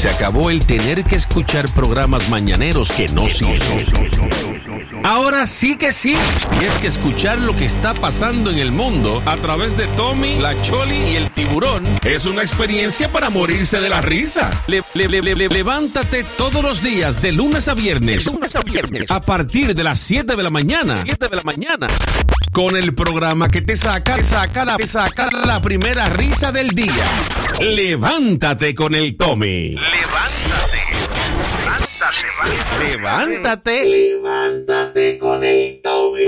Se acabó el tener que escuchar programas mañaneros que no sirven. Ahora sí que sí. Y es que escuchar lo que está pasando en el mundo a través de Tommy, la Choli y el tiburón es una experiencia para morirse de la risa. Le- le- le- le- levántate todos los días de lunes a viernes. Lunes a viernes. A partir de las 7 de la mañana. 7 de la mañana. Con el programa que te saca, te saca, la, te saca la primera risa del día. Levántate con el Tommy. Levántate. Levántate. Levántate con el Tommy.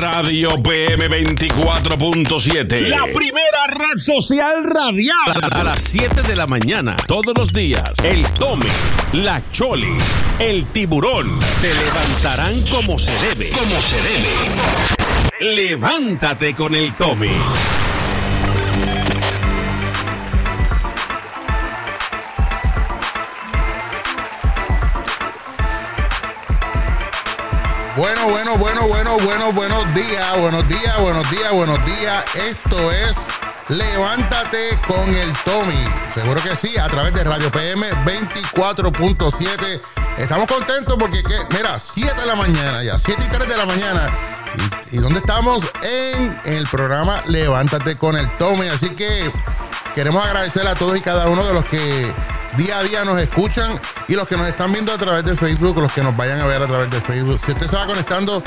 Radio PM 24.7. La primera red social radial. A las 7 de la mañana, todos los días. El Tome, la Choli, el tiburón. Te levantarán como se debe. Como se debe. Levántate con el Tome. Bueno, bueno, bueno, bueno, bueno, buenos días, buenos días, buenos días, buenos días. Esto es Levántate con el Tommy. Seguro que sí, a través de Radio PM 24.7. Estamos contentos porque, ¿qué? mira, 7 de la mañana ya, 7 y 3 de la mañana. ¿Y, y dónde estamos? En el programa Levántate con el Tommy. Así que queremos agradecer a todos y cada uno de los que día a día nos escuchan y los que nos están viendo a través de Facebook, los que nos vayan a ver a través de Facebook. Si usted se va conectando,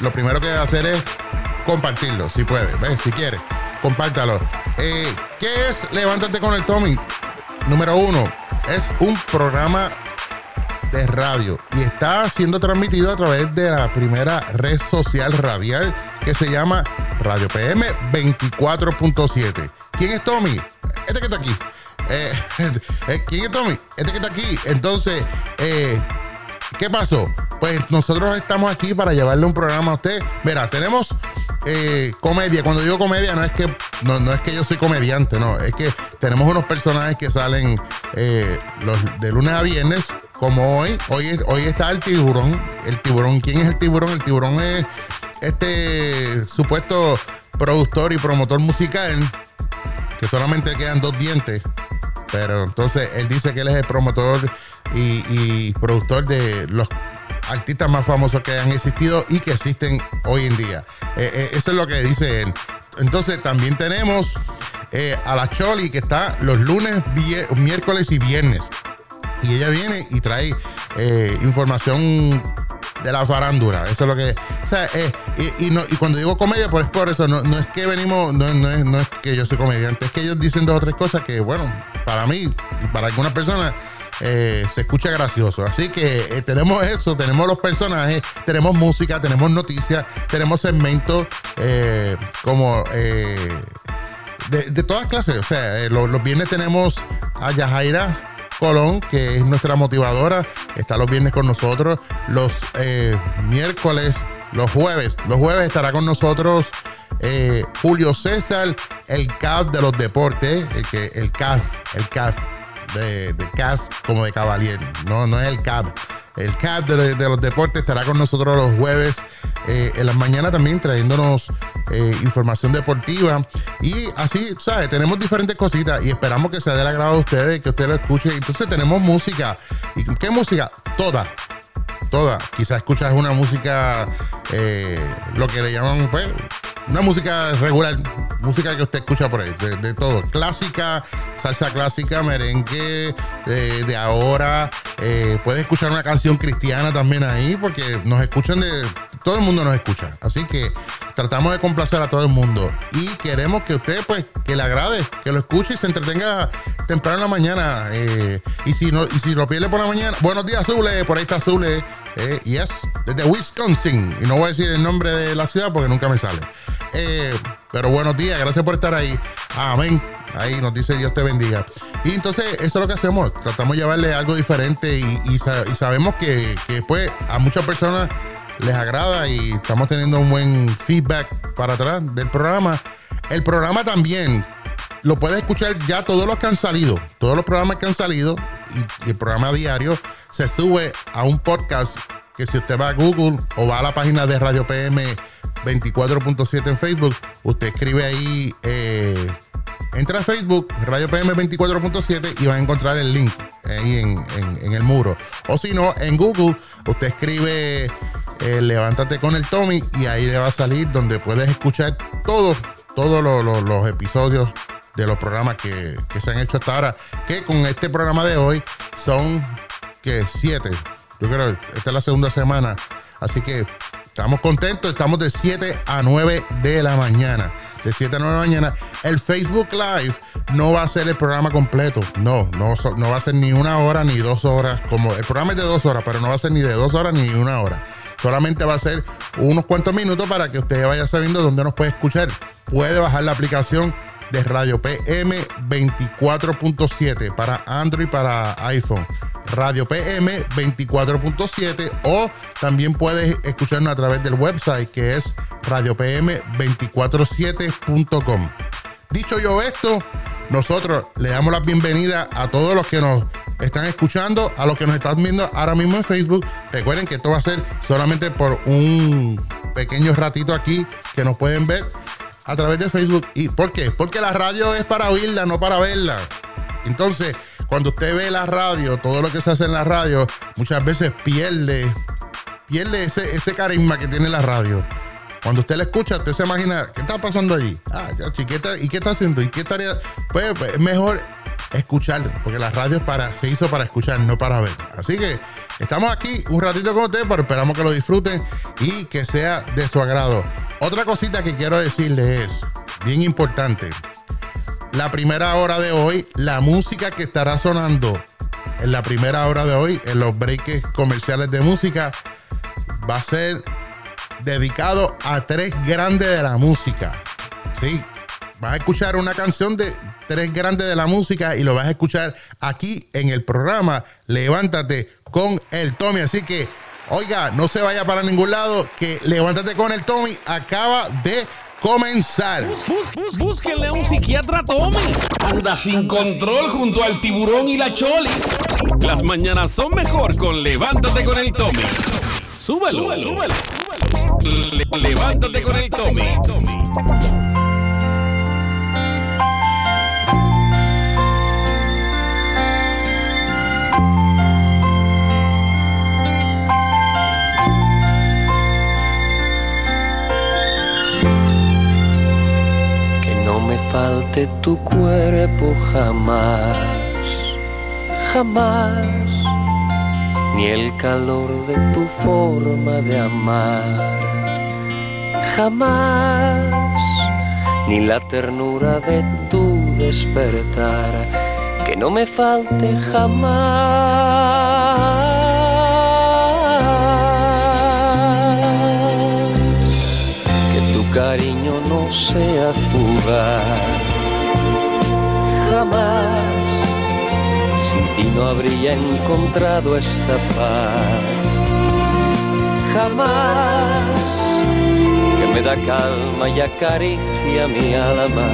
lo primero que debe hacer es compartirlo, si puede, si quiere, compártalo. Eh, ¿Qué es Levántate con el Tommy? Número uno, es un programa de radio y está siendo transmitido a través de la primera red social radial que se llama Radio PM 24.7. ¿Quién es Tommy? Este que está aquí. Eh, eh, ¿Quién es Tommy? Este que está aquí. Entonces, eh, ¿qué pasó? Pues nosotros estamos aquí para llevarle un programa a usted. Verá, tenemos comedia. Cuando digo comedia, no es que no, es que yo soy comediante, no. Es que tenemos unos personajes que salen los, de lunes a viernes, como hoy. Hoy, hoy está el tiburón. El tiburón, ¿quién es el tiburón? El tiburón es este supuesto productor y promotor musical que solamente quedan dos dientes. Pero entonces él dice que él es el promotor y, productor de los artistas más famosos que han existido y que existen hoy en día. Eh, eh, eso es lo que dice él. Entonces también tenemos eh, a la Choli que está los lunes, miércoles y viernes. Y ella viene y trae información de la farándula. Eso es lo que. O sea, eh, y, y no, y cuando digo comedia, pues por eso, no, no es que venimos, no, no es, no es que yo soy comediante, es que ellos dicen dos o tres cosas que, bueno, para mí y para algunas personas. eh, se escucha gracioso. Así que eh, tenemos eso, tenemos los personajes, tenemos música, tenemos noticias, tenemos segmentos como de, de todas clases. O sea, los, los viernes tenemos a Yajaira Colón, que es nuestra motivadora. Está los viernes con nosotros. Los eh, miércoles, los jueves. Los jueves estará con nosotros eh, Julio César, el CAF de los deportes. El, que, el CAF, el CAF. De, de como de Cavalier. No, no es el CAF. El CAF de, los deportes estará con nosotros los jueves eh, en las mañanas también trayéndonos eh, información deportiva. Y así, ¿sabes? Tenemos diferentes cositas y esperamos que sea del agrado de ustedes, que usted lo escuche. Entonces tenemos música. ¿Y qué música? Toda. Toda. Quizás escuchas una música, eh, lo que le llaman, pues, una música regular. Música que usted escucha por ahí, de, todo. Clásica, salsa clásica, merengue, de, de ahora. Eh, puede escuchar una canción cristiana también ahí, porque nos escuchan de. Todo el mundo nos escucha. Así que tratamos de complacer a todo el mundo. Y queremos que usted, pues, que le agrade, que lo escuche y se entretenga temprano en la mañana. Eh, y si no, y si lo pierde por la mañana, buenos días, Zule, por ahí está Zule. Eh, yes, desde Wisconsin. Y no voy a decir el nombre de la ciudad porque nunca me sale. Eh, pero buenos días, gracias por estar ahí. Amén. Ahí nos dice Dios te bendiga. Y entonces eso es lo que hacemos. Tratamos de llevarle algo diferente y, y sa- y sabemos que, que pues a muchas personas les agrada y estamos teniendo un buen feedback para atrás del programa. El programa también lo puedes escuchar ya todos los que han salido, todos los programas que han salido y, y el programa diario se sube a un podcast que si usted va a Google o va a la página de Radio PM 24.7 en Facebook, usted escribe ahí eh, entra a Facebook, Radio PM 24.7 y va a encontrar el link ahí en, en- el muro. O si no, en Google, usted escribe eh, Levántate con el Tommy y ahí le va a salir donde puedes escuchar todos, todos los- los episodios de los programas que, que se han hecho hasta ahora. Que con este programa de hoy son que siete. Yo creo que esta es la segunda semana. Así que estamos contentos. Estamos de 7 a 9 de la mañana. De 7 a 9 de la mañana. El Facebook Live no va a ser el programa completo. No, no, no va a ser ni una hora ni dos horas. Como el programa es de dos horas, pero no va a ser ni de dos horas ni una hora. Solamente va a ser unos cuantos minutos para que usted vaya sabiendo dónde nos puede escuchar. Puede bajar la aplicación de Radio PM 24.7 para Android para iPhone. Radio PM 24.7 o también puedes escucharnos a través del website que es radiopm247.com. Dicho yo esto, nosotros le damos la bienvenida a todos los que nos están escuchando, a los que nos están viendo ahora mismo en Facebook. Recuerden que esto va a ser solamente por un pequeño ratito aquí que nos pueden ver a través de Facebook. ¿Y por qué? Porque la radio es para oírla, no para verla. Entonces, cuando usted ve la radio, todo lo que se hace en la radio, muchas veces pierde, pierde ese, ese carisma que tiene la radio. Cuando usted la escucha, usted se imagina, ¿qué está pasando allí? Ah, ¿y qué está, ¿y qué está haciendo? ¿Y qué estaría? Pues, pues, es mejor escuchar, porque la radio para, se hizo para escuchar, no para ver. Así que estamos aquí un ratito con ustedes, pero esperamos que lo disfruten y que sea de su agrado. Otra cosita que quiero decirles es, bien importante, la primera hora de hoy, la música que estará sonando en la primera hora de hoy, en los breaks comerciales de música, va a ser dedicado a tres grandes de la música. Sí, vas a escuchar una canción de tres grandes de la música y lo vas a escuchar aquí en el programa Levántate con el Tommy. Así que, oiga, no se vaya para ningún lado, que Levántate con el Tommy acaba de comenzar. Bus- bus- búsquenle a un psiquiatra Tommy. Anda sin control junto al tiburón y la choli. Las mañanas son mejor con Levántate con el Tommy. Súbelo, súbelo. Le- levántate con el Tommy. Falte tu cuerpo jamás, jamás, ni el calor de tu forma de amar, jamás, ni la ternura de tu despertar, que no me falte jamás sea fugaz. Jamás sin ti no habría encontrado esta paz. Jamás que me da calma y acaricia mi alma,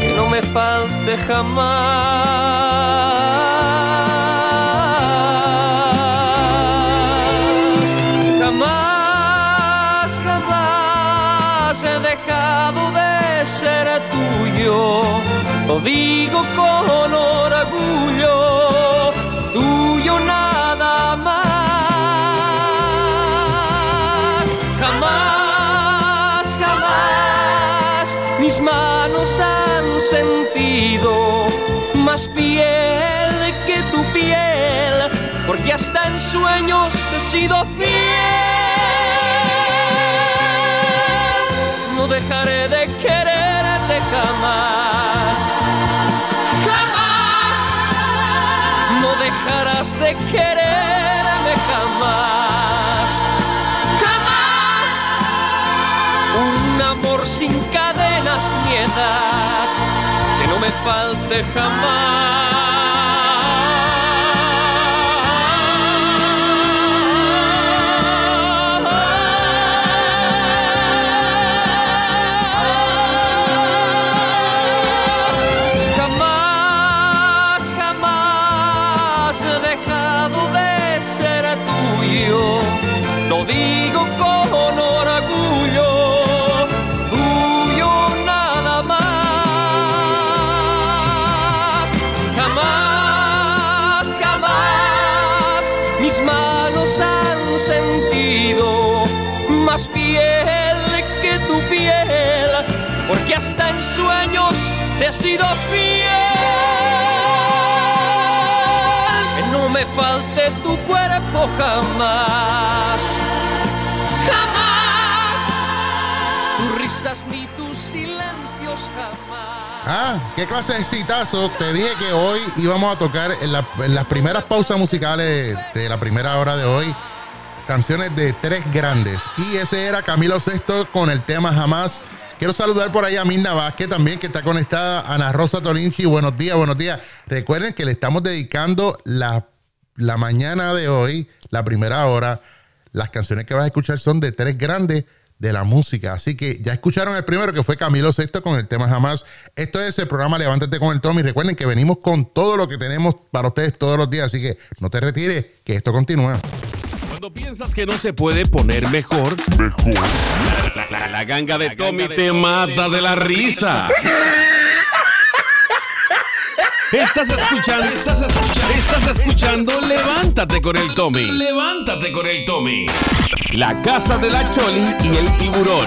que no me falte jamás. De ser tuyo. Lo digo con orgullo, tuyo nada más. Jamás, jamás mis manos han sentido más piel que tu piel, porque hasta en sueños te he sido fiel. No dejaré de jamás. Jamás. No dejarás de quererme jamás. Jamás. Un amor sin cadenas ni edad que no me falte jamás. Hasta en sueños te he sido fiel. Que no me falte tu cuerpo jamás, jamás, tus risas ni tus silencios jamás. Ah, qué clase de citazo. Te dije que hoy íbamos a tocar en, en las primeras pausas musicales de la primera hora de hoy canciones de tres grandes. Y ese era Camilo Sexto con el tema Jamás. Quiero saludar por ahí a Mirna Vázquez también, que está conectada. Ana Rosa Tolinchi, buenos días, buenos días. Recuerden que le estamos dedicando la, la mañana de hoy, la primera hora. Las canciones que vas a escuchar son de tres grandes de la música. Así que ya escucharon el primero que fue Camilo Sexto con el tema Jamás. Esto es el programa Levántate con el Tommy. Recuerden que venimos con todo lo que tenemos para ustedes todos los días. Así que no te retires, que esto continúa. Cuando piensas que no se puede poner mejor, mejor. La, la- la ganga de Tommy te mata de la risa. Estás escuchando, estás escuchando, estás escuchando Levántate con el Tommy. Levántate con el Tommy. La casa de la Choli y el tiburón.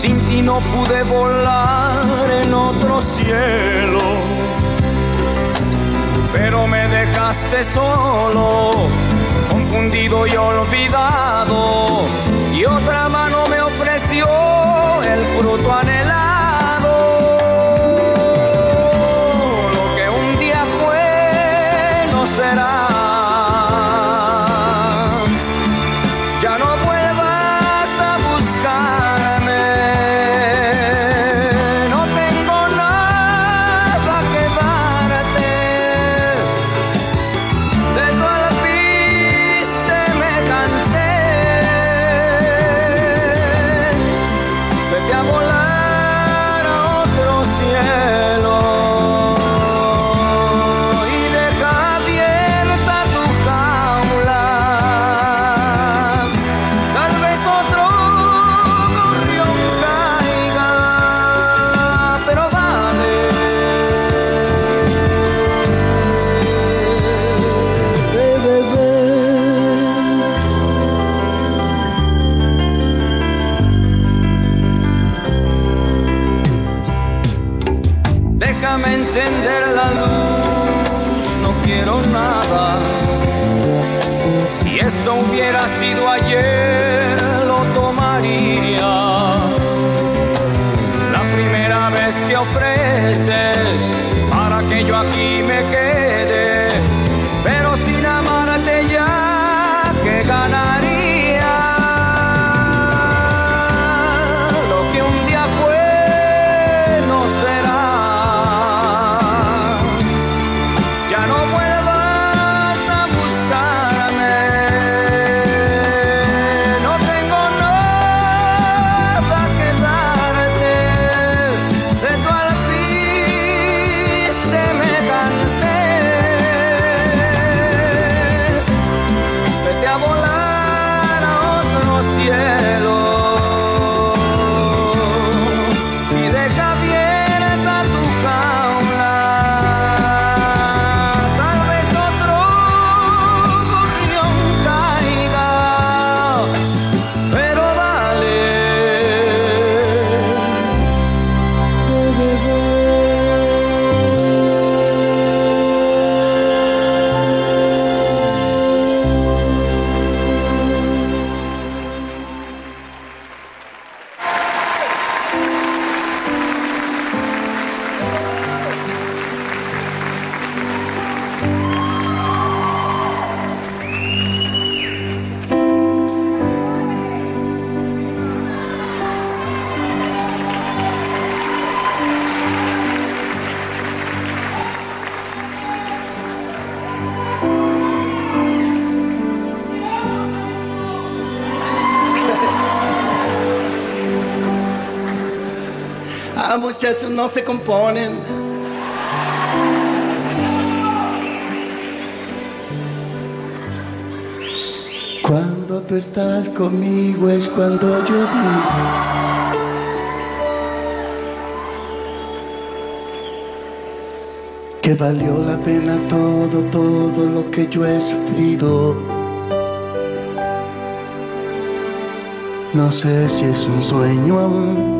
Sin ti no pude volar en otro cielo. Pero me dejaste solo, confundido y olvidado. Y otra mano me ofreció el fruto anhelado. No se componen. Cuando tú estás conmigo es cuando yo digo. Que valió la pena todo, todo lo que yo he sufrido. No sé si es un sueño aún.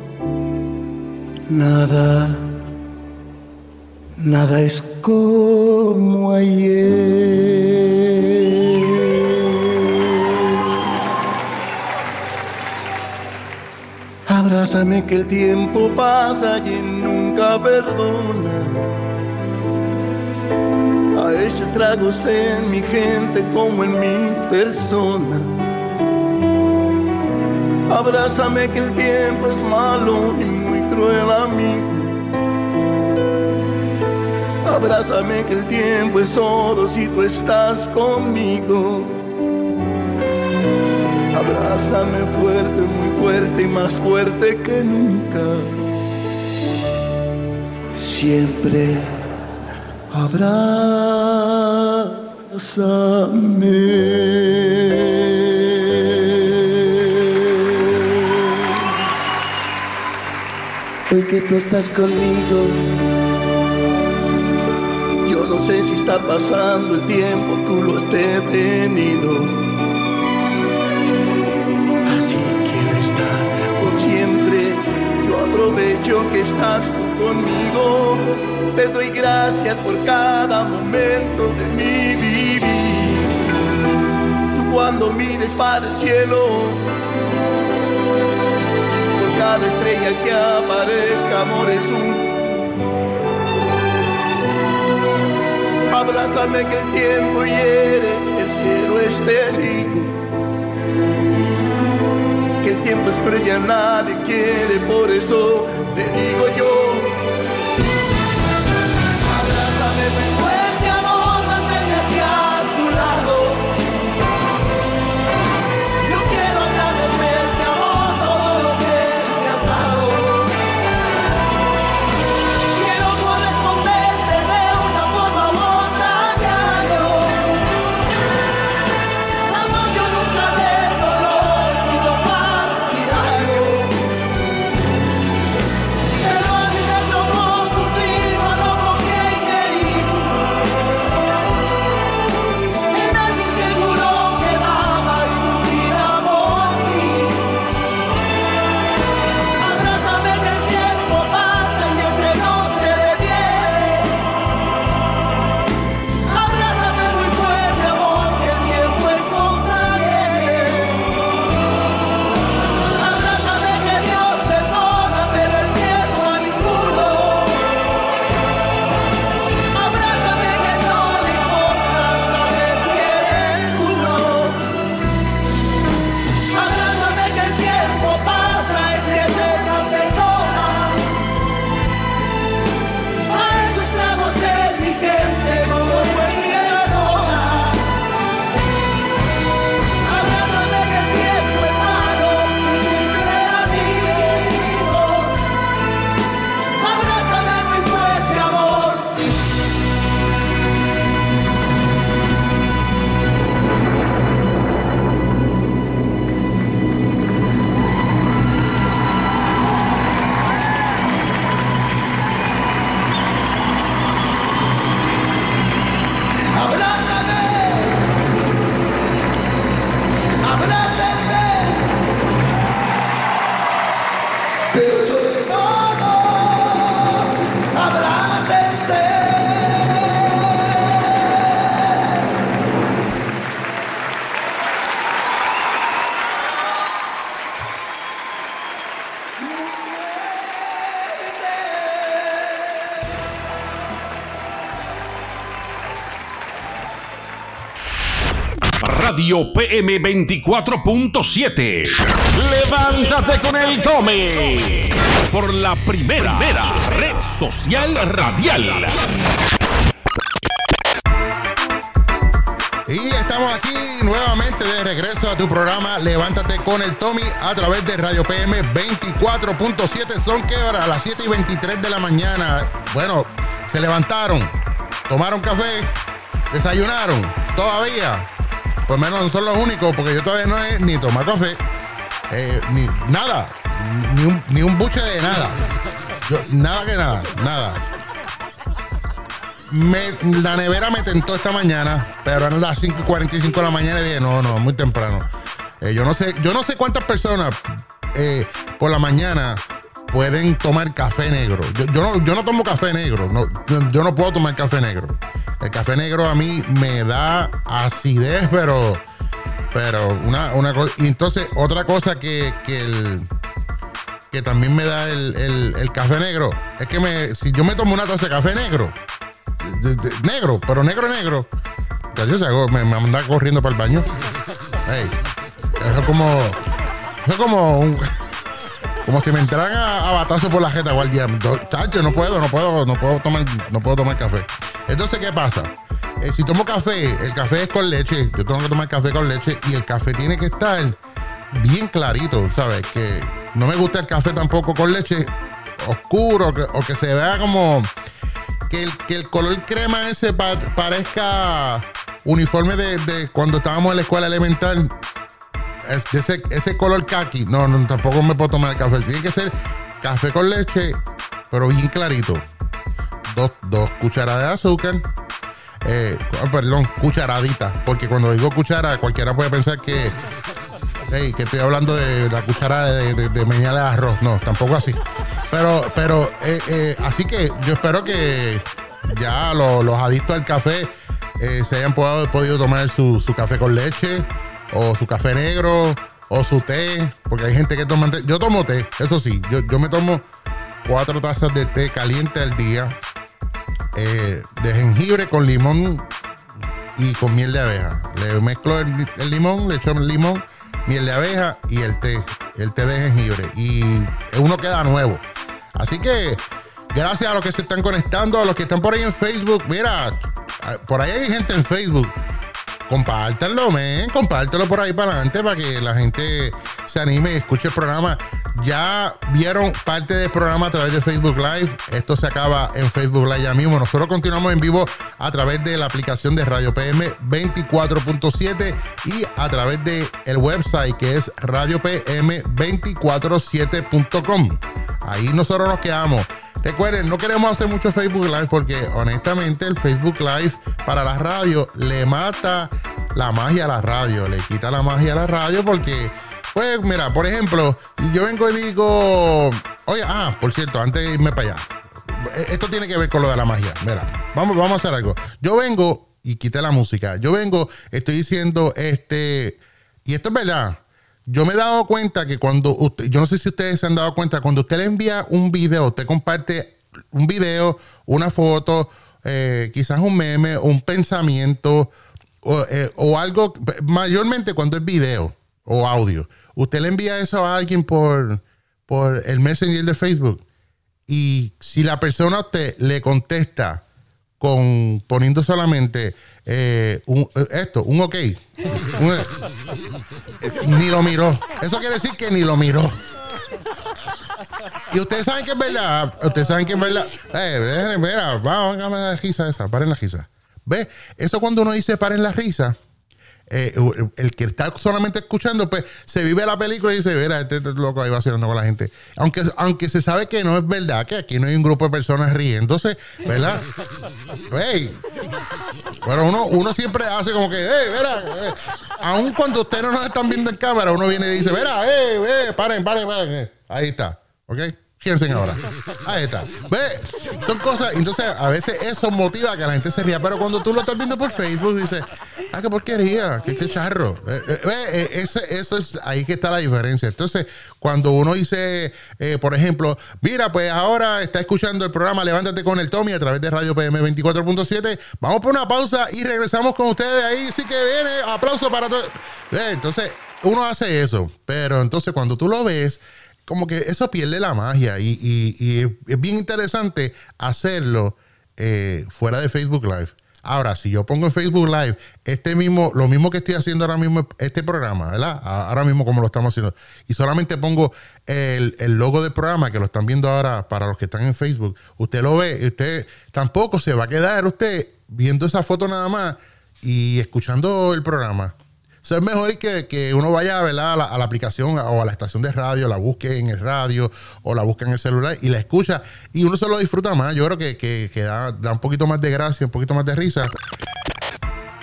Nada, nada es como ayer. Abrázame que el tiempo pasa y nunca perdona. Ha hecho estragos en mi gente como en mi persona. Abrázame que el tiempo es malo y cruel amigo. Abrázame que el tiempo es oro si tú estás conmigo. Abrázame fuerte, muy fuerte y más fuerte que nunca. Siempre abrázame. Hoy que tú estás conmigo, yo no sé si está pasando el tiempo, tú lo has detenido. Así quiero estar por siempre. Yo aprovecho que estás conmigo. Te doy gracias por cada momento de mi vivir. Tú cuando mires para el cielo, cada estrella que aparezca, amor es un Abrázame que el tiempo hiere, el cielo es testigo. Que el tiempo es cruel y a nadie quiere, por eso te digo yo. Radio PM 24.7. Levántate con el Tome. Por la primera, red social radial. Y estamos aquí nuevamente de regreso a tu programa Levántate con el Tommy a través de Radio PM 24.7. Son que ahora a las 7 y 23 de la mañana. Bueno, se levantaron, tomaron café, desayunaron, todavía. Pues menos no son los únicos, porque yo todavía no he ni tomar café, eh, ni nada, ni un, ni un buche de nada. Nada que nada, nada. La nevera me tentó esta mañana, pero eran las 5 y 45 de la mañana y dije, no, no, muy temprano. Eh, yo no sé, yo no sé cuántas personas eh, por la mañana pueden tomar café negro. Yo, no, yo no tomo café negro, no, yo no puedo tomar café negro. El café negro a mí me da acidez, pero, pero una, una cosa. Y entonces, otra cosa que, que el que también me da el, el- café negro es que me, si yo me tomo una taza de café negro, negro, pero negro, negro. Ya yo salgo, me, me anda corriendo para el baño. Eso es como. Eso es como un- Como si me entraran a, a batazo por la jeta guardia. Yo, Chacho, no puedo, no puedo, no puedo tomar, no puedo tomar café. Entonces, ¿qué pasa? Eh, si tomo café, el café es con leche. Yo tengo que tomar café con leche y el café tiene que estar bien clarito, ¿sabes? Que no me gusta el café tampoco con leche oscuro o que se vea como que el, que el color crema ese pa- parezca uniforme de cuando estábamos en la escuela elemental. Es ese, ese color kaki. No, no, tampoco me puedo tomar el café. Tiene que ser café con leche, pero bien clarito. Dos, dos cucharadas de azúcar. Eh, perdón, cucharadita. Porque cuando digo cuchara, cualquiera puede pensar que, hey, que estoy hablando de la cuchara de, de, de de arroz. No, tampoco así. Pero, pero, eh, eh, así que yo espero que ya lo- los adictos al café se hayan podido, podido tomar su, su café con leche, o su café negro, o su té, porque hay gente que toma té. Yo tomo té, eso sí, yo, yo me tomo cuatro tazas de té caliente al día, eh, de jengibre con limón y con miel de abeja. Le mezclo el, el limón, le echo el limón, miel de abeja y el té, el té de jengibre. Y uno queda nuevo. Así que, gracias a los que se están conectando, a los que están por ahí en Facebook. Mira, por ahí hay gente en Facebook. Compártanlo, men, compártelo por ahí para adelante para que la gente se anime y escuche el programa. Ya vieron parte del programa a través de Facebook Live. Esto se acaba en Facebook Live ya mismo. Nosotros continuamos en vivo a través de la aplicación de Radio PM 24.7 y a través de el website que es radiopm247.com. Ahí nosotros nos quedamos. Recuerden, no queremos hacer mucho Facebook Live porque honestamente el Facebook Live para la radio le mata la magia a la radio, le quita la magia a la radio porque, pues mira, por ejemplo, yo vengo y digo, oye, ah, por cierto, antes de irme para allá, esto tiene que ver con lo de la magia. Mira, vamos, vamos a hacer algo. Yo vengo y quité la música. Yo vengo, estoy diciendo, este, y esto es verdad. Yo me he dado cuenta que cuando yo no sé si ustedes se han dado cuenta, cuando usted le envía un video, usted comparte un video, una foto, eh, quizás un meme, un pensamiento o, eh, o algo, mayormente cuando es video o audio, usted le envía eso a alguien por, por el Messenger de Facebook y si la persona a usted le contesta con poniendo solamente eh, un- eh, esto, un ok, eh, ni lo miró. Eso quiere decir que ni lo miró. Y ustedes saben que es verdad. Ustedes saben que es verdad. Eh, mira, vamos, hágame la risa esa. Paren la risa. ¿Ves? Eso cuando uno dice paren la risa, eh, el que está solamente escuchando, pues se vive la película y dice, mira, este, loco ahí vacilando con la gente. Aunque, aunque se sabe que no es verdad, que aquí no hay un grupo de personas riéndose, ¿verdad? Ey. Pero uno, uno siempre hace como que, hey, mira, eh". aun cuando ustedes no nos están viendo en cámara, uno viene y dice, mira, eh, eh, paren, paren, paren. eh". Ahí está, ¿ok? Fíjense ahora. Ahí está. Ve, son cosas, entonces a veces eso motiva a que la gente se ría, pero cuando tú lo estás viendo por Facebook dices, ah, qué porquería, qué, qué charro. Eh, eh, eh, eso, eso es ahí que está la diferencia. Entonces, cuando uno dice, eh, por ejemplo, mira, pues ahora está escuchando el programa Levántate con el Tommy a través de Radio PM 24.7, vamos por una pausa y regresamos con ustedes ahí. Sí que viene, aplauso para todos. Entonces, uno hace eso, pero entonces cuando tú lo ves, como que eso pierde la magia y, y- y es bien interesante hacerlo eh, fuera de Facebook Live. Ahora, si yo pongo en Facebook Live este mismo, lo mismo que estoy haciendo ahora mismo, este programa, ¿verdad? Ahora mismo como lo estamos haciendo, y solamente pongo el, el logo del programa que lo están viendo ahora para los que están en Facebook, usted lo ve, usted tampoco se va a quedar usted viendo esa foto nada más y escuchando el programa. Eso es mejor que, que uno vaya. A, la, aplicación o a la estación de radio, la busque en el radio o la busque en el celular y la escucha y uno se lo disfruta más. Yo creo que, que- que da, da un poquito más de gracia, un poquito más de risa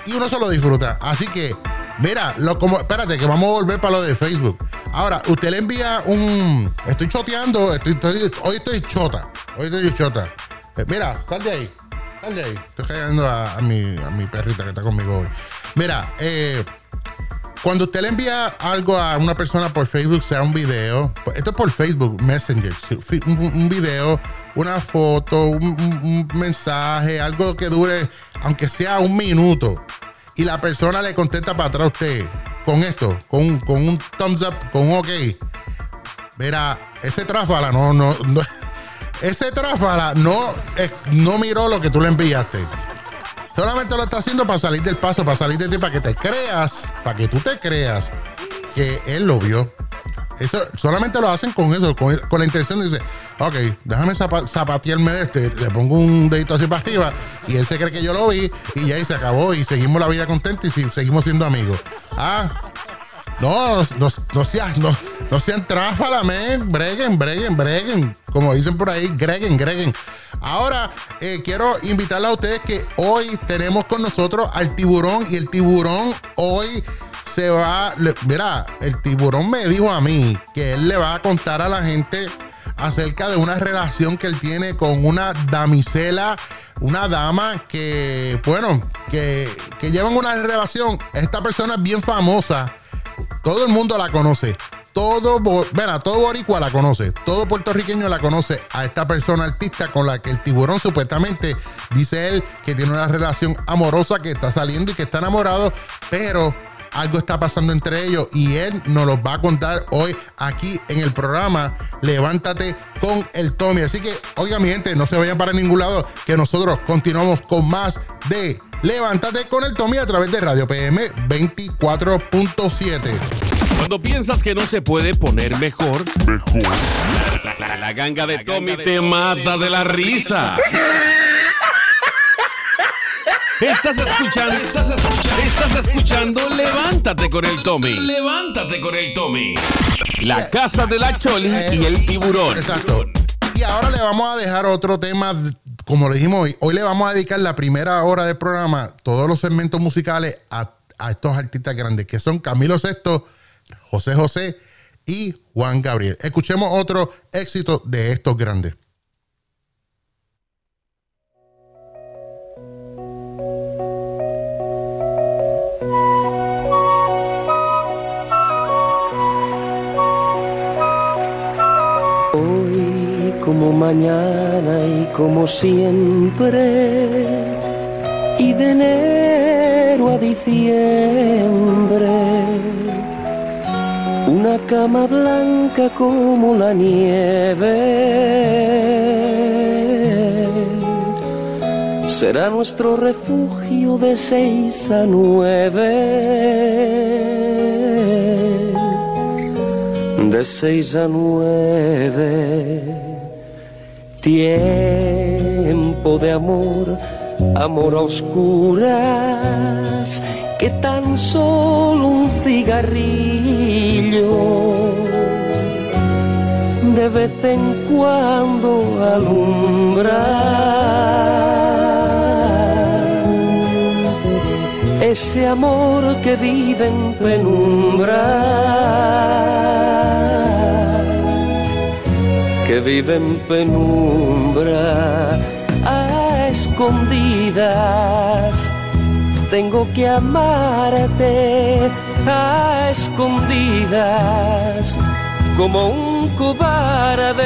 y uno se lo disfruta. Así que, mira, lo, como, espérate, que vamos a volver para lo de Facebook. Ahora, usted le envía un. Estoy choteando, estoy, estoy- hoy estoy chota. Hoy estoy chota. Eh, mira, sal de ahí. Ahí. Estoy callando a, mi, perrita que está conmigo hoy. Mira, eh, cuando usted le envía algo a una persona por Facebook, sea un video, esto es por Facebook Messenger, un, video, una foto, un, mensaje, algo que dure, aunque sea un minuto, y la persona le contesta para atrás a usted con esto, con, un- thumbs up, con un ok. Mira, ese tráfala no, no, no ese tráfala no, eh, no miró lo que tú le enviaste. Solamente lo está haciendo para salir del paso, para salir de ti, para que te creas, para que tú te creas que él lo vio. Eso solamente lo hacen con eso, con, con la intención de decir, ok, déjame zapa- zapatearme de este, le pongo un dedito así para arriba y él se cree que yo lo vi y ya ahí se acabó y seguimos la vida contenta y seguimos siendo amigos. Ah, no, no, no sean, no, no sean tráfala. Breguen, breguen, breguen. Como dicen por ahí, greguen, greguen. Ahora, eh, quiero invitarle a ustedes que hoy tenemos con nosotros al tiburón y el tiburón hoy se va. le- mira, el tiburón me dijo a mí que él le va a contar a la gente acerca de una relación que él tiene con una damisela, una dama que, bueno, que, que llevan una relación. Esta persona es bien famosa. Todo el mundo la conoce. Todo, mira, todo boricua la conoce. Todo puertorriqueño la conoce a esta persona artista con la que el tiburón supuestamente dice él que tiene una relación amorosa, que está saliendo y que está enamorado, pero algo está pasando entre ellos y él nos lo va a contar hoy aquí en el programa Levántate con el Tommy. Así que, oiga mi gente, no se vayan para ningún lado, que nosotros continuamos con más de Levántate con el Tommy a través de Radio PM 24.7. Cuando piensas que no se puede poner mejor, mejor. La, la- la ganga de Tommy te mata de la risa. Estás escuchando, estás escuchando, estás escuchando Levántate con el Tommy. Levántate con el Tommy. La casa de la Choli y el tiburón. Exacto. Y ahora le vamos a dejar otro tema, como le dijimos hoy. Hoy le vamos a dedicar la primera hora del programa, todos los segmentos musicales, a, estos artistas grandes, que son Camilo Sesto, José José y Juan Gabriel. Escuchemos otro éxito de estos grandes. Como mañana y como siempre, y de enero a diciembre, una cama blanca como la nieve. Será nuestro refugio de seis a nueve de seis a nueve. Tiempo de amor, amor a oscuras, que tan solo un cigarrillo de vez en cuando alumbra. Ese amor que vive en penumbra que vive en penumbra a escondidas. Tengo que amarte a escondidas como un cobarde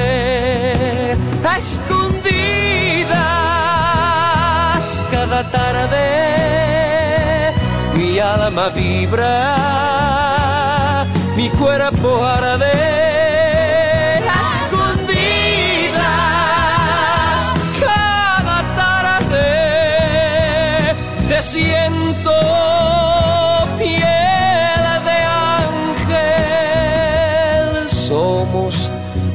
a escondidas cada tarde mi alma vibra mi cuerpo arde siento piel de ángel. Somos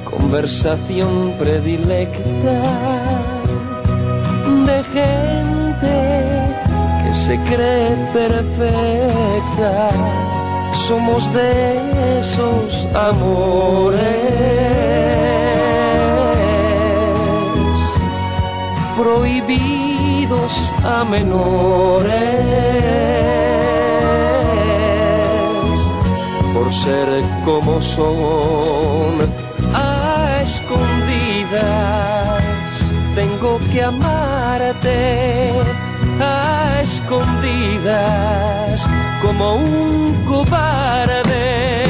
conversación predilecta de gente que se cree perfecta. Somos de esos amores prohibidos a menores. Por ser como son a escondidas tengo que amarte a escondidas como un cobarde.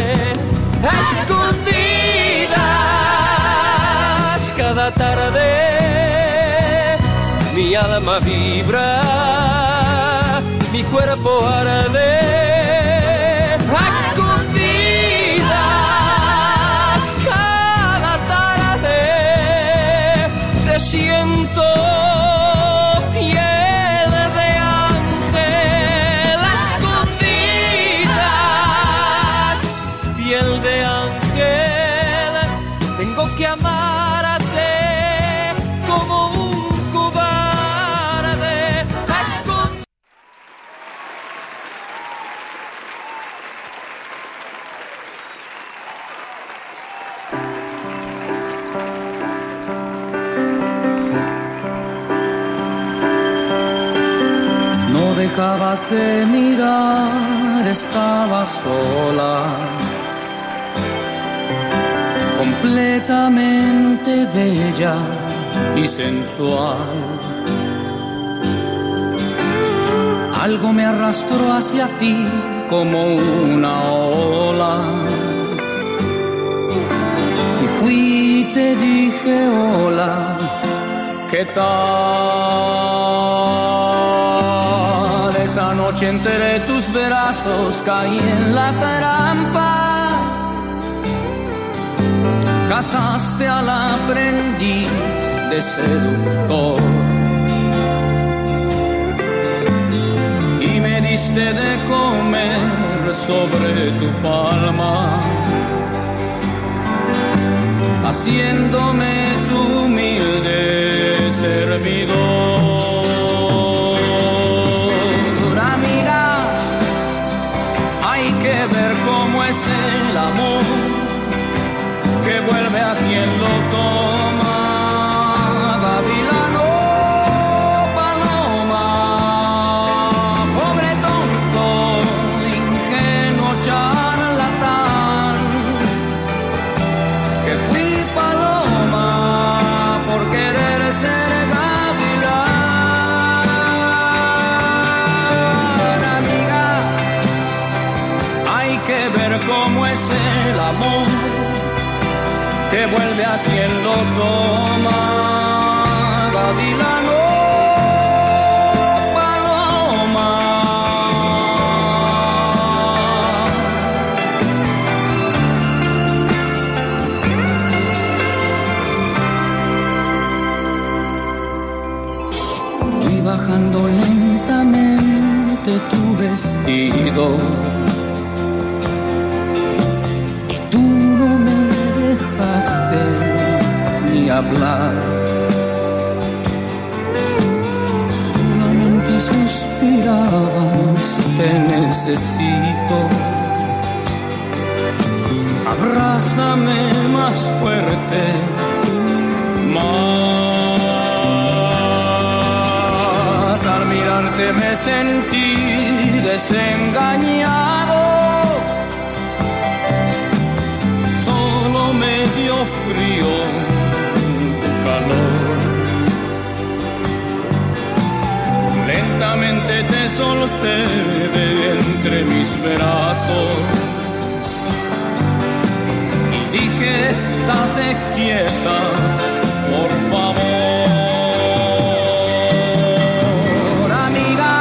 A escondidas cada tarde mi alma vibra, mi cuerpo arde. De mirar, estaba sola, completamente bella y sensual. Algo me arrastró hacia ti como una ola. Y fui y te dije hola, ¿qué tal? Noche entre tus brazos caí en la trampa. Casaste al aprendiz de seductor. Y me diste de comer sobre tu palma. Haciéndome tu humilde servidor. Lo toma. A quien lo toma. Gavilano, paloma. Fui bajando lentamente tu vestido hablar. Solamente suspirabas, te necesito. Abrázame más fuerte, más. Al mirarte me sentí desengañado. Solo me dio frío lentamente te solté entre mis brazos y dije, estate quieta, por favor. Amiga,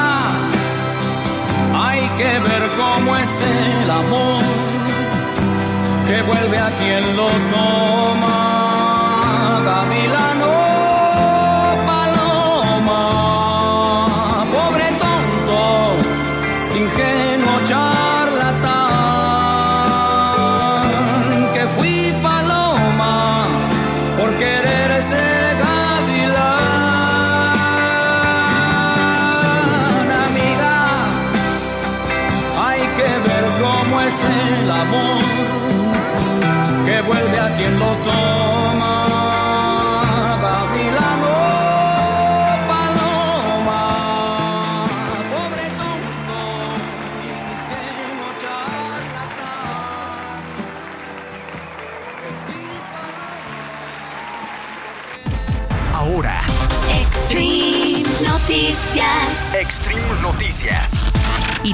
hay que ver cómo es el amor que vuelve a quien lo toma.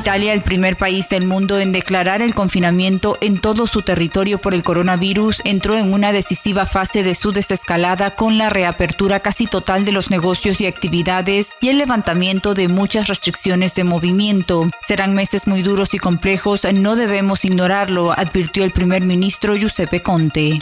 Italia, el primer país del mundo en declarar el confinamiento en todo su territorio por el coronavirus, entró en una decisiva fase de su desescalada con la reapertura casi total de los negocios y actividades y el levantamiento de muchas restricciones de movimiento. Serán meses muy duros y complejos, no debemos ignorarlo, advirtió el primer ministro Giuseppe Conte.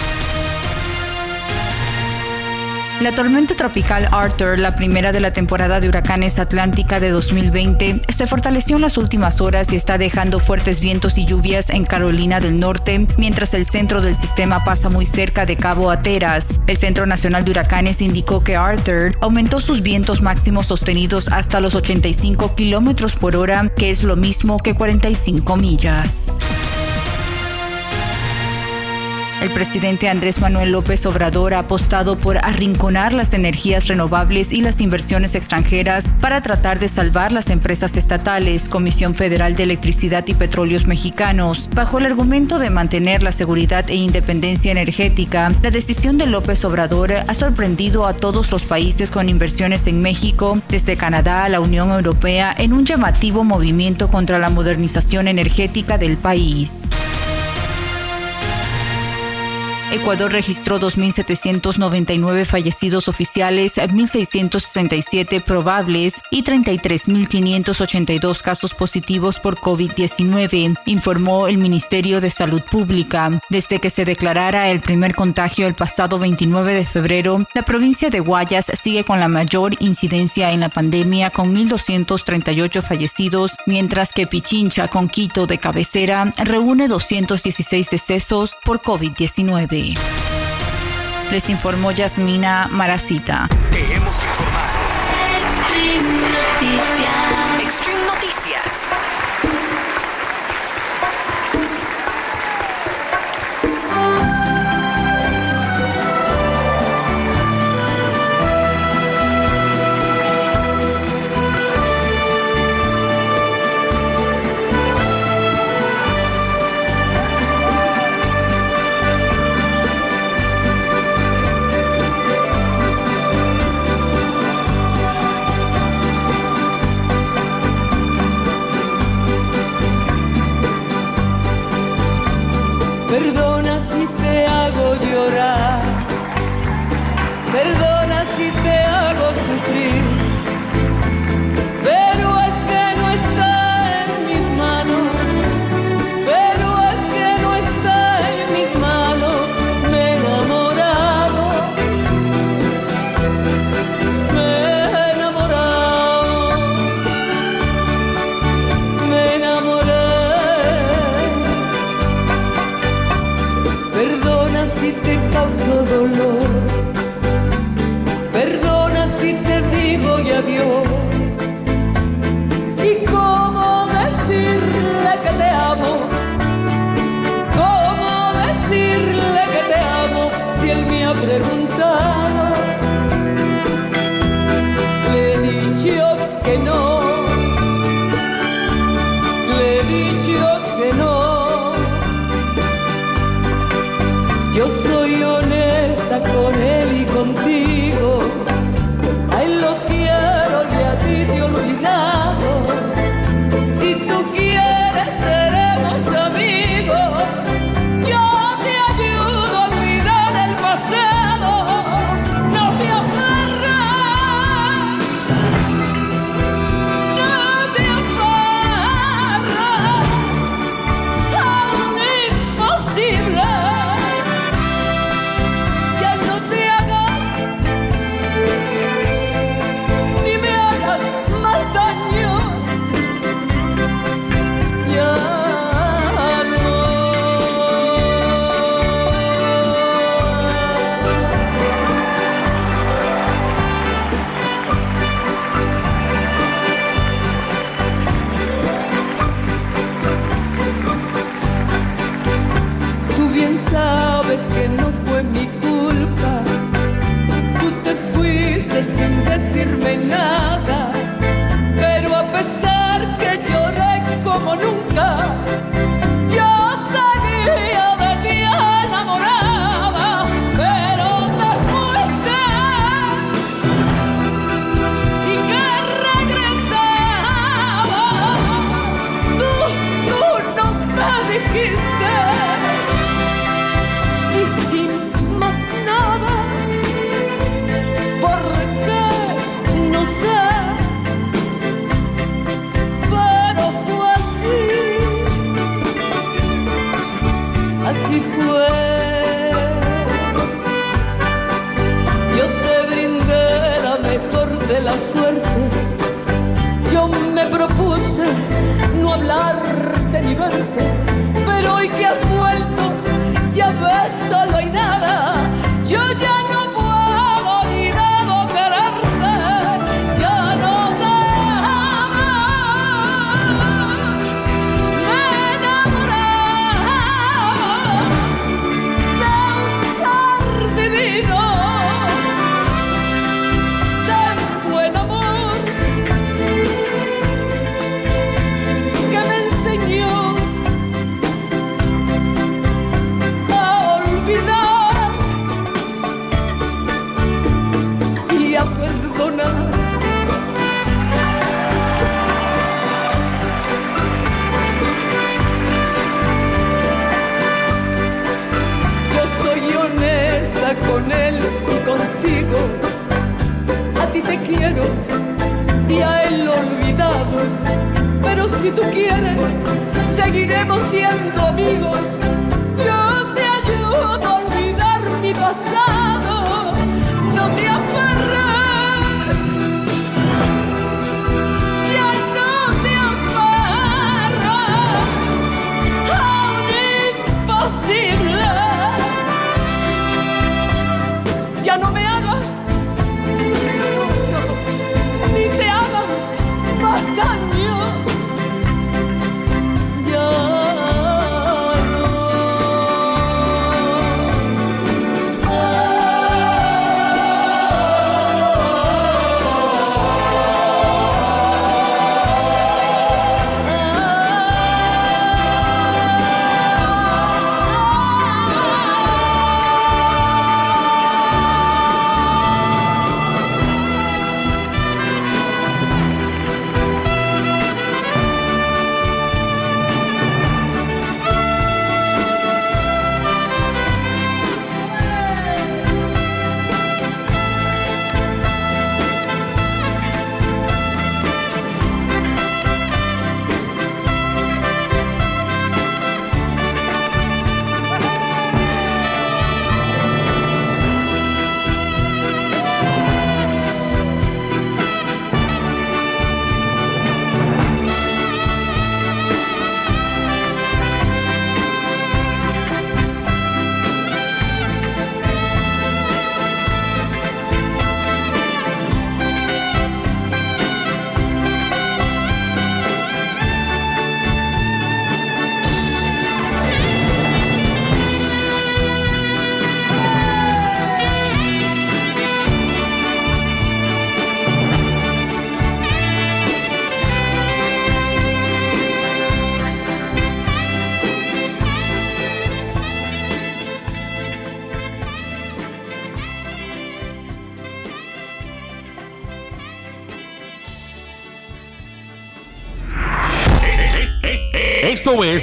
La tormenta tropical Arthur, la primera de la temporada de huracanes atlántica de 2020, se fortaleció en las últimas horas y está dejando fuertes vientos y lluvias en Carolina del Norte, mientras el centro del sistema pasa muy cerca de Cabo Ateras. El Centro Nacional de Huracanes indicó que Arthur aumentó sus vientos máximos sostenidos hasta los 85 kilómetros por hora, que es lo mismo que 45 millas. El presidente Andrés Manuel López Obrador ha apostado por arrinconar las energías renovables y las inversiones extranjeras para tratar de salvar las empresas estatales, Comisión Federal de Electricidad y Petróleos Mexicanos. Bajo el argumento de mantener la seguridad e independencia energética, la decisión de López Obrador ha sorprendido a todos los países con inversiones en México, desde Canadá a la Unión Europea, en un llamativo movimiento contra la modernización energética del país. Ecuador registró 2.799 fallecidos oficiales, 1.667 probables y 33.582 casos positivos por COVID-19, informó el Ministerio de Salud Pública. Desde que se declarara el primer contagio el pasado 29 de febrero, la provincia de Guayas sigue con la mayor incidencia en la pandemia con 1.238 fallecidos, mientras que Pichincha con Quito de cabecera reúne 216 decesos por COVID-19. Les informó Yasmina Maracita. Te hemos informado. Extreme Noticias. Extreme Noticias.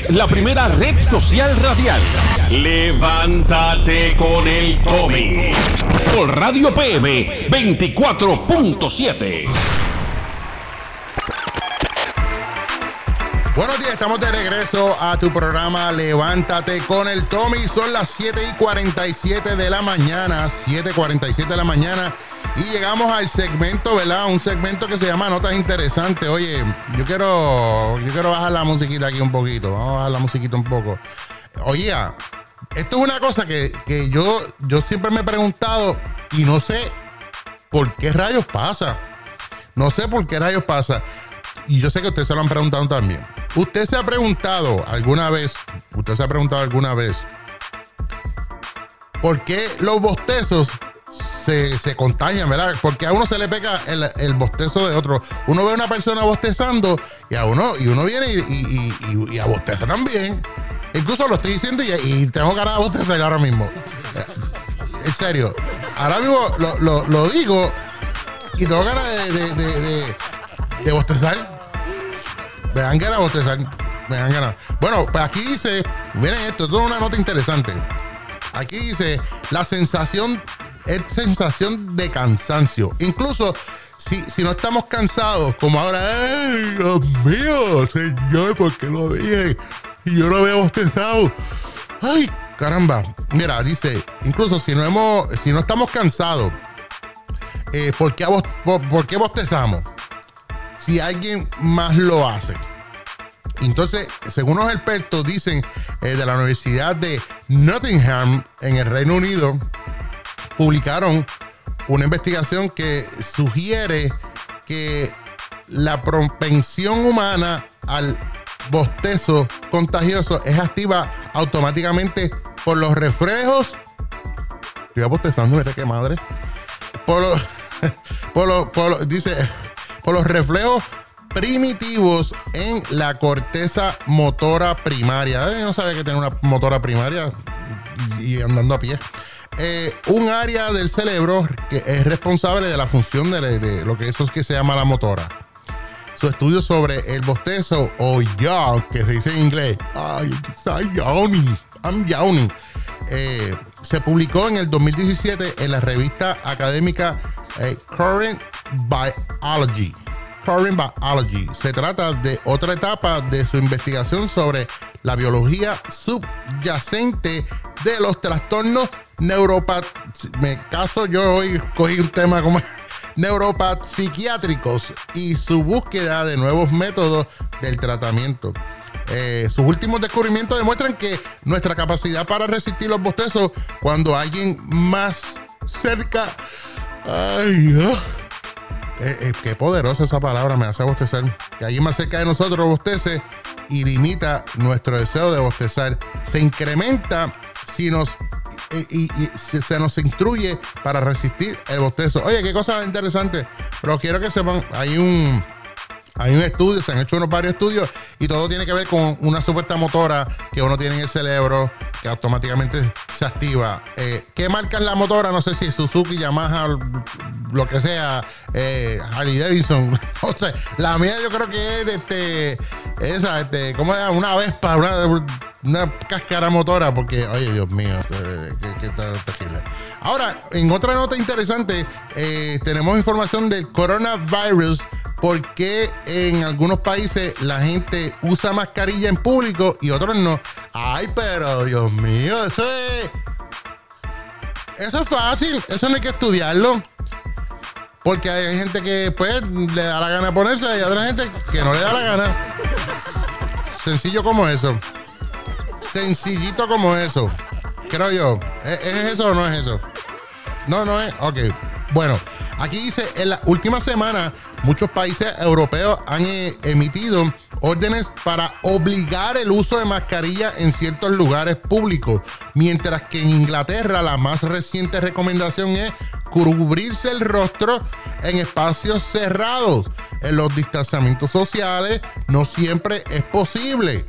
La primera red social radial. Levántate con el Tommy. Por Radio PM 24.7. Buenos días, estamos de regreso a tu programa Levántate con el Tommy. Son las 7 y 47 de la mañana, 7 y 47 de la mañana. Y llegamos al segmento, ¿verdad? Un segmento que se llama Notas Interesantes. Oye, yo quiero, yo quiero bajar la musiquita aquí un poquito. Vamos a bajar la musiquita un poco. Oye, esto es una cosa que, que yo, yo siempre me he preguntado y no sé por qué rayos pasa. No sé por qué rayos pasa. Y yo sé que ustedes se lo han preguntado también. Usted se ha preguntado alguna vez, usted se ha preguntado alguna vez, ¿por qué los bostezos se, se contagian, verdad? Porque a uno se le pega el, el bostezo de otro. Uno ve a una persona bostezando y a uno, y uno viene y, y, y, y a bosteza también. Incluso lo estoy diciendo y, tengo ganas de bostezar ahora mismo. En serio. Ahora mismo lo, lo- digo y tengo ganas de, de, de, de- de bostezar. Me dan ganas de bostezar. Me dan ganas. Bueno, pues aquí dice, miren esto, esto es una nota interesante. Aquí dice, la sensación es sensación de cansancio. Incluso si, si no estamos cansados, como ahora, ¡ay, Dios mío, señor, ¿por qué lo dije? Yo no había bostezado. Ay, caramba. Mira, dice, incluso si no hemos, si no estamos cansados, eh, ¿por, qué, por, por qué bostezamos? Si alguien más lo hace. Entonces, según los expertos dicen eh, de la Universidad de Nottingham en el Reino Unido, publicaron una investigación que sugiere que la propensión humana al bostezo contagioso es activa automáticamente por los reflejos. Estoy bostezando, mira qué madre. Por los, por los- por los- dice, por los reflejos primitivos en la corteza motora primaria. No sabía que tenía una motora primaria y andando a pie. Eh, un área del cerebro que es responsable de la función de, de lo que eso es que se llama la motora. Su estudio sobre el bostezo o yawn, que se dice en inglés. Ay, yawning. I'm yawning. Eh, se publicó en el 2017 en la revista académica eh, Current Biology. Biology. Se trata de otra etapa de su investigación sobre la biología subyacente de los trastornos neuropat... Me caso, yo hoy cogí un tema como neuropat psiquiátricos y su búsqueda de nuevos métodos del tratamiento. Eh, sus últimos descubrimientos demuestran que nuestra capacidad para resistir los bostezos cuando alguien más cerca. Ay, ah. Eh, eh, qué poderosa esa palabra me hace bostezar. Que alguien más cerca de nosotros bostece y limita nuestro deseo de bostezar. Se incrementa si nos y, y se, se nos instruye para resistir el bostezo. Oye, qué cosa interesante. Pero quiero que sepan, hay un hay un estudio, se han hecho unos varios estudios y todo tiene que ver con una supuesta motora que uno tiene en el cerebro que automáticamente se activa. Eh, ¿Qué marca es la motora? No sé si Suzuki, Yamaha, lo que sea, eh, Harley Davidson. No sé. La mía yo creo que es de este, esa, este, ¿cómo es? Una Vespa, una, una cáscara motora, porque, oye, Dios mío, eh, qué, terrible. Ahora, en otra nota interesante, eh, tenemos información del coronavirus por qué en algunos países la gente usa mascarilla en público y otros no. Ay, pero Dios mío, eso es. Eso es fácil, eso no hay que estudiarlo. Porque hay gente que pues le da la gana ponerse y otra gente que no le da la gana. Sencillo como eso. Sencillito como eso. Creo yo. ¿Es, es eso o no es eso? No, no es. Ok. Bueno, aquí dice, en la última semana muchos países europeos han eh, emitido órdenes para obligar el uso de mascarilla en ciertos lugares públicos, mientras que en Inglaterra la más reciente recomendación es cubrirse el rostro en espacios cerrados. En los distanciamientos sociales no siempre es posible,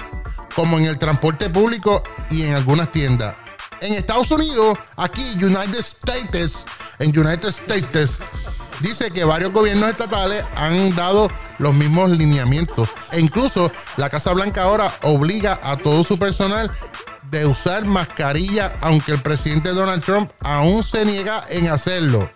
como en el transporte público y en algunas tiendas. En Estados Unidos, aquí United States, en United States, dice que varios gobiernos estatales han dado los mismos lineamientos. E incluso la Casa Blanca ahora obliga a todo su personal de usar mascarilla, aunque el presidente Donald Trump aún se niega en hacerlo.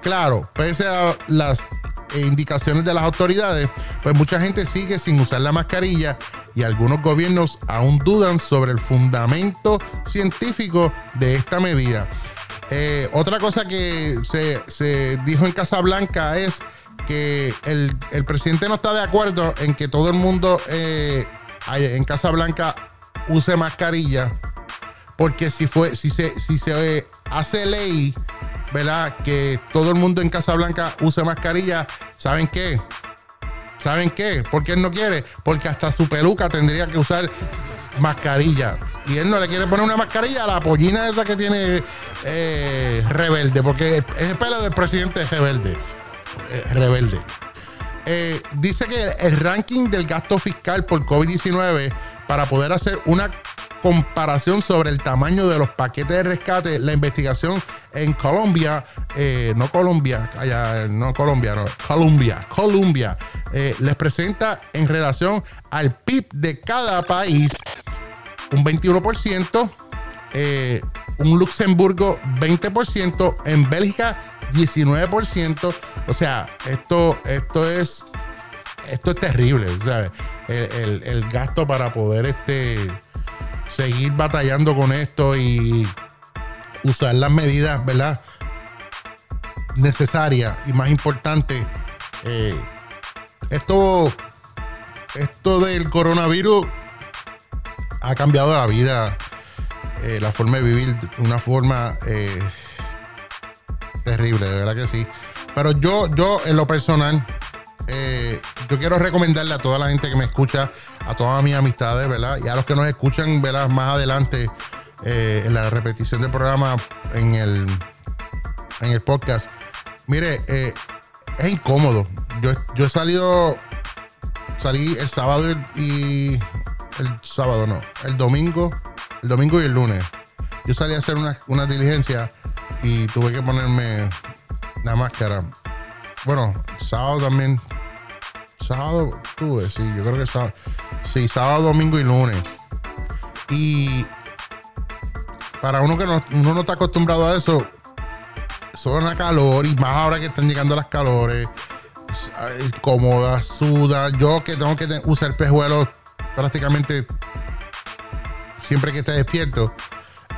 Claro, pese a las indicaciones de las autoridades, pues mucha gente sigue sin usar la mascarilla y algunos gobiernos aún dudan sobre el fundamento científico de esta medida. Eh, otra cosa que se, se dijo en Casablanca es que el, el presidente no está de acuerdo en que todo el mundo eh, en Casablanca use mascarilla, porque si fue, si se, si se eh, hace ley, ¿verdad? Que todo el mundo en Casablanca use mascarilla, ¿saben qué? ¿Saben qué? ¿Por qué él no quiere? Porque hasta su peluca tendría que usar mascarilla. Y él no le quiere poner una mascarilla a la pollina esa que tiene eh, rebelde, porque es el pelo del presidente rebelde. Eh, rebelde. Eh, dice que el ranking del gasto fiscal por COVID-19 para poder hacer una comparación sobre el tamaño de los paquetes de rescate, la investigación en Colombia, eh, no Colombia, allá, no Colombia, no, Colombia, Colombia, eh, les presenta en relación al PIB de cada país un 21%, eh, un Luxemburgo 20%, en Bélgica 19%. O sea, esto, esto es esto es terrible, el- el gasto para poder este seguir batallando con esto y usar las medidas, ¿verdad? Necesarias y más importante, eh, esto, esto del coronavirus ha cambiado la vida, eh, la forma de vivir de una forma eh, terrible, de verdad que sí. Pero yo, yo en lo personal, eh, yo quiero recomendarle a toda la gente que me escucha, a todas mis amistades, ¿verdad? Y a los que nos escuchan, ¿verdad? Más adelante eh, en la repetición del programa en el, en el podcast. Mire, eh, es incómodo. Yo, yo he salido, salí el sábado y el sábado no, el domingo, el domingo y el lunes. Yo salí a hacer una, una diligencia y tuve que ponerme la máscara. Bueno, sábado también. Sábado tuve, sí, yo creo que sábado. Sí, sábado, domingo y lunes. Y para uno que no, uno no está acostumbrado a eso, son a calor y más ahora que están llegando las calores. eh, cómoda, suda. Yo que tengo que usar espejuelos prácticamente siempre que esté despierto,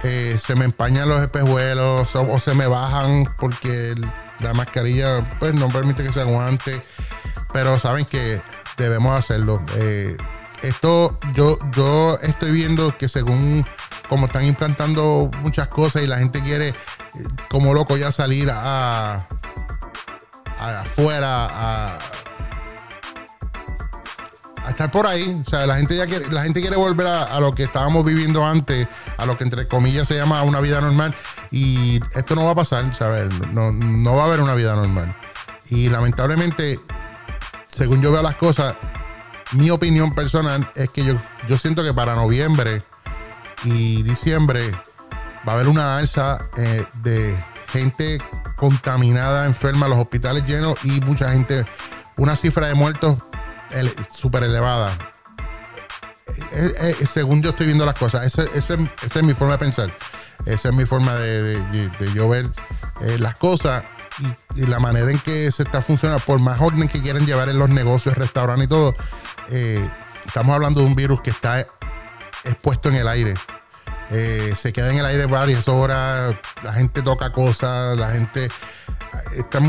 eh, se me empañan los espejuelos o, o se me bajan porque la mascarilla pues no permite que se aguante. Pero saben que debemos hacerlo. Eh, esto yo, yo estoy viendo que según como están implantando muchas cosas y la gente quiere eh, como loco ya salir a, afuera a, a estar por ahí. O sea, la gente ya quiere, la gente quiere volver a lo que estábamos viviendo antes, a lo que entre comillas se llama una vida normal. Y esto no va a pasar, ¿sabes? No, no va a haber una vida normal. Y lamentablemente, según yo veo las cosas, mi opinión personal es que yo, yo siento que para noviembre y diciembre va a haber una alza eh, de gente contaminada, enferma, los hospitales llenos y mucha gente, una cifra de muertos ele- súper elevada. Eh, eh, según yo estoy viendo las cosas, esa es mi forma de pensar, esa es mi forma de, de- yo ver eh, las cosas y, la manera en que se está funcionando, por más orden que quieren llevar en los negocios, restaurantes y todo, eh, estamos hablando de un virus que está expuesto en el aire. Eh, se queda en el aire varias horas, la gente toca cosas, la gente está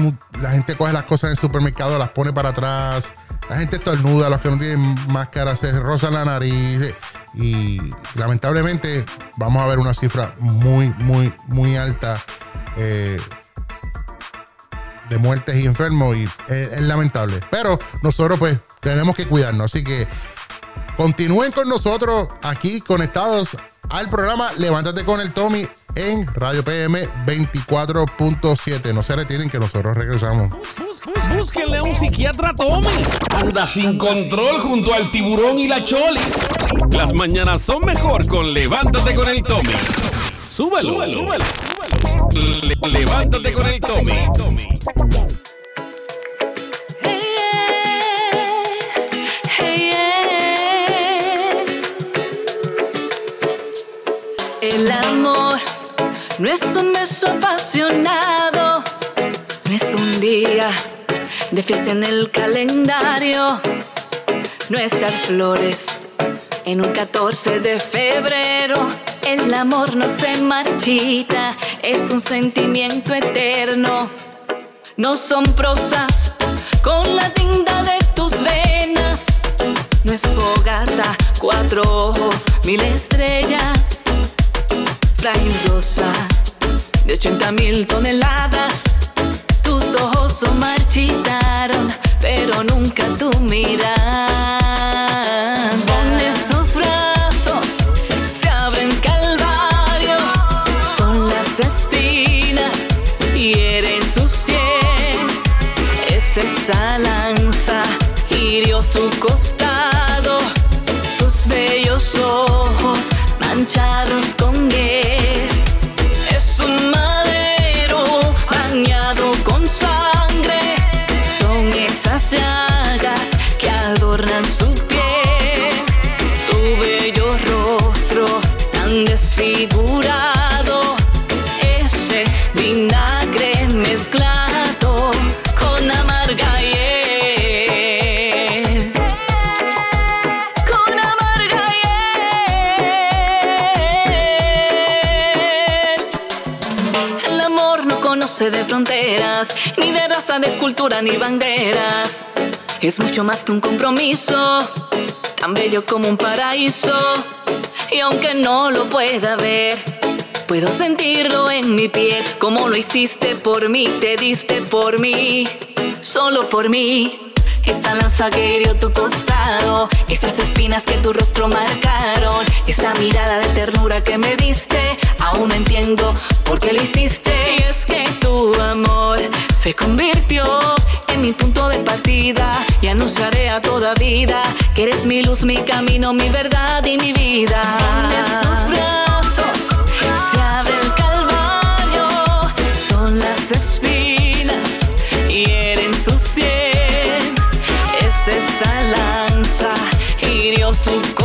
la gente coge las cosas en el supermercado, las pone para atrás, la gente estornuda, los que no tienen máscara se rozan la nariz y lamentablemente vamos a ver una cifra muy, muy, muy alta eh, de muertes y enfermos y es, es lamentable. Pero nosotros pues tenemos que cuidarnos, así que Continúen con nosotros aquí conectados al programa Levántate con el Tommy en Radio PM 24.7. No se retiren que nosotros regresamos. Búsquenle a un psiquiatra Tommy. Anda sin control junto al tiburón y la choli. Las mañanas son mejor con Levántate con el Tommy. Súbelo, súbelo. Le- levántate con el Tommy. El amor no es un beso apasionado, no es un día de fiesta en el calendario, no flores en un 14 de febrero. El amor no se marchita, es un sentimiento eterno. No son prosas con la tinta de tus venas. No es fogata, cuatro ojos, mil estrellas. De 80 mil toneladas. Tus ojos se marchitaron, pero nunca tu mirada. Son esos brazos, se abren calvario. Son las espinas, hieren su sien. Es esa lanza, hirió su costado. Sus bellos ojos manchados cultura, ni banderas. Es mucho más que un compromiso, tan bello como un paraíso. Y aunque no lo pueda ver, puedo sentirlo en mi piel. Como lo hiciste por mí, te diste por mí, solo por mí. Esa lanza que hirió tu costado, esas espinas que tu rostro marcaron, esa mirada de ternura que me diste, aún no entiendo por qué lo hiciste. Y es que tu amor se convirtió en mi punto de partida y anunciaré a toda vida que eres mi luz, mi camino, mi verdad y mi vida. Son esos brazos, se abre el calvario, son las espinas hieren su sien. Es esa lanza, hirió su costado,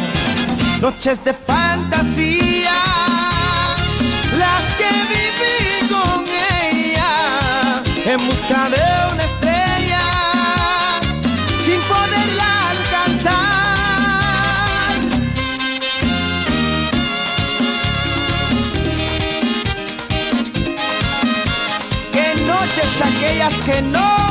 Noches de fantasía, las que viví con ella en busca de una estrella sin poderla alcanzar. Qué noches aquellas que no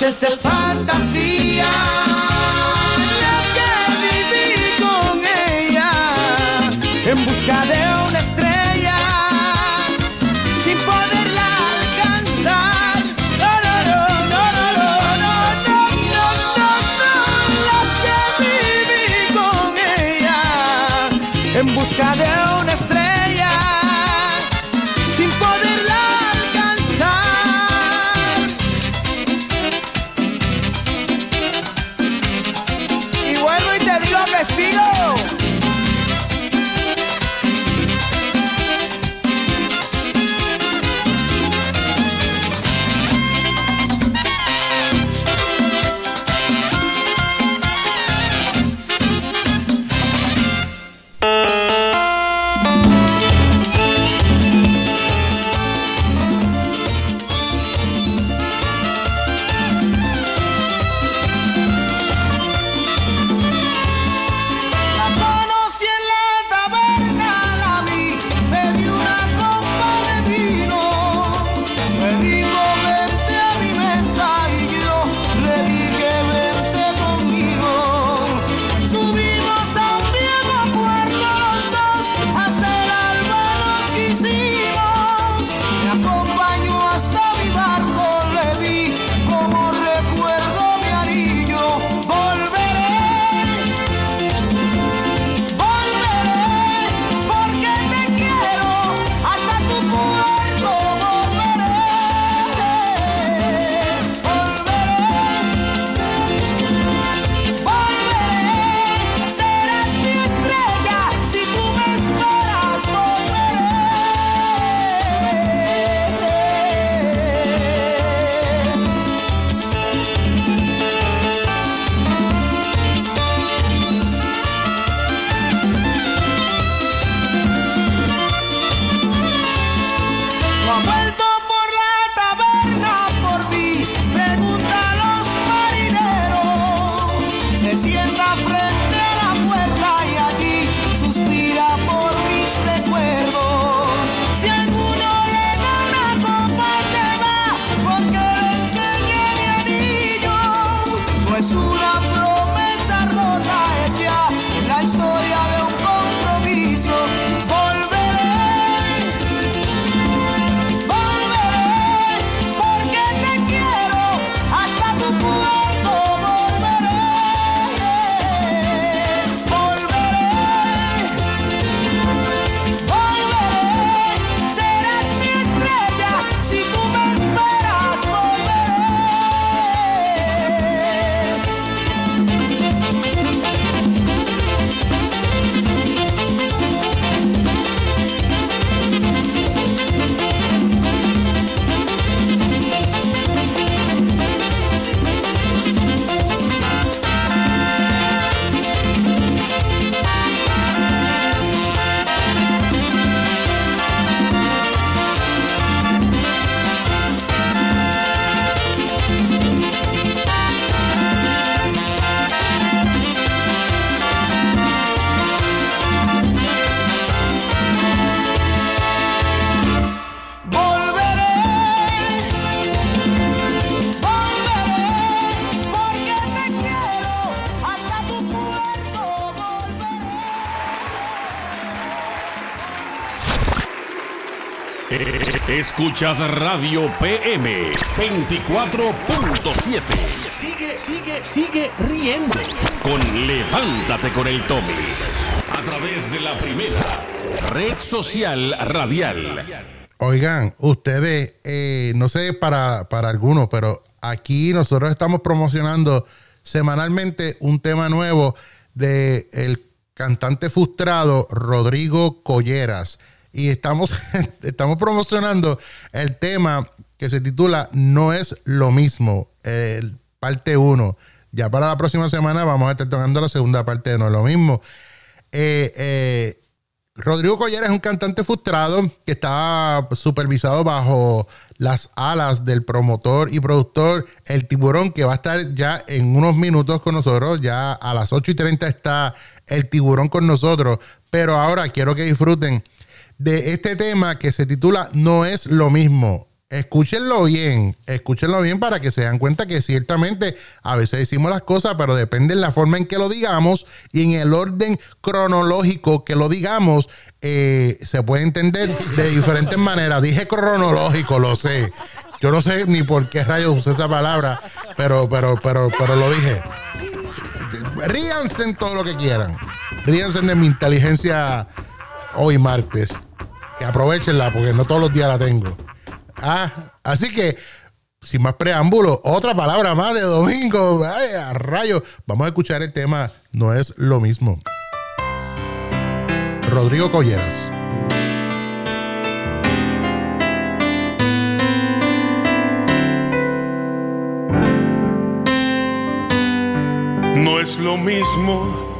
Noches de fantasía, las que viví con ella en busca de Escuchas Radio PM 24.7. Sigue, sigue, sigue riendo con Levántate con el Tommy. A través de la primera red social radial. Oigan, ustedes, eh, no sé para, para algunos, pero aquí nosotros estamos promocionando semanalmente un tema nuevo de el cantante frustrado Rodrigo Colleras. Y estamos, estamos promocionando el tema que se titula No es lo mismo, el parte 1. Ya para la próxima semana vamos a estar tocando la segunda parte de No es lo mismo. Eh, eh, Rodrigo Colleras es un cantante frustrado que está supervisado bajo las alas del promotor y productor El Tiburón, que va a estar ya en unos minutos con nosotros. Ya a las 8 y 30 está El Tiburón con nosotros. Pero ahora quiero que disfruten de este tema que se titula No es lo mismo. Escúchenlo bien, escúchenlo bien para que se den cuenta que ciertamente a veces decimos las cosas, pero depende de la forma en que lo digamos y en el orden cronológico que lo digamos, eh, se puede entender de diferentes maneras. Dije cronológico, lo sé. Yo no sé ni por qué rayos usé esa palabra, pero, pero, pero, pero lo dije. Ríanse en todo lo que quieran. Ríanse de mi inteligencia hoy martes. Aprovechenla porque no todos los días la tengo. Ah, así que, sin más preámbulo, otra palabra más de domingo. A rayo. Vamos a escuchar el tema No es lo mismo. Rodrigo Colleras. No es lo mismo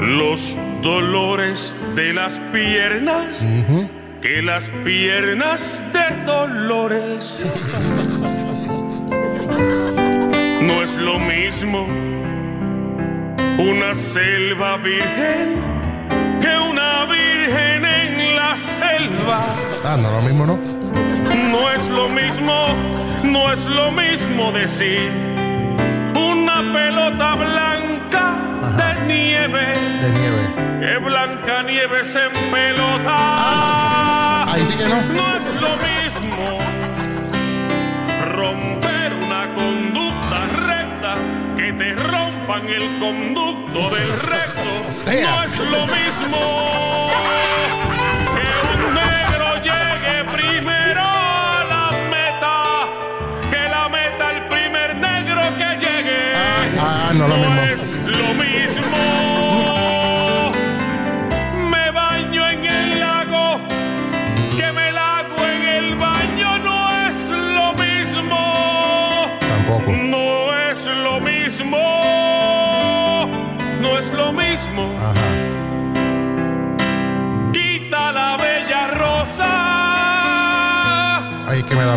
los dolores de las piernas que las piernas de dolores. No es lo mismo una selva virgen que una virgen en la selva. Ah, no lo mismo, ¿no? No es lo mismo, no es lo mismo decir una pelota blanca nieve. De nieve. Que blanca nieve se pelota. Ah, ahí sí que no. No es lo mismo romper una conducta recta que te rompan el conducto del recto. No es lo mismo que un negro llegue primero a la meta que la meta el primer negro que llegue. Ah, no lo mismo. es lo mismo.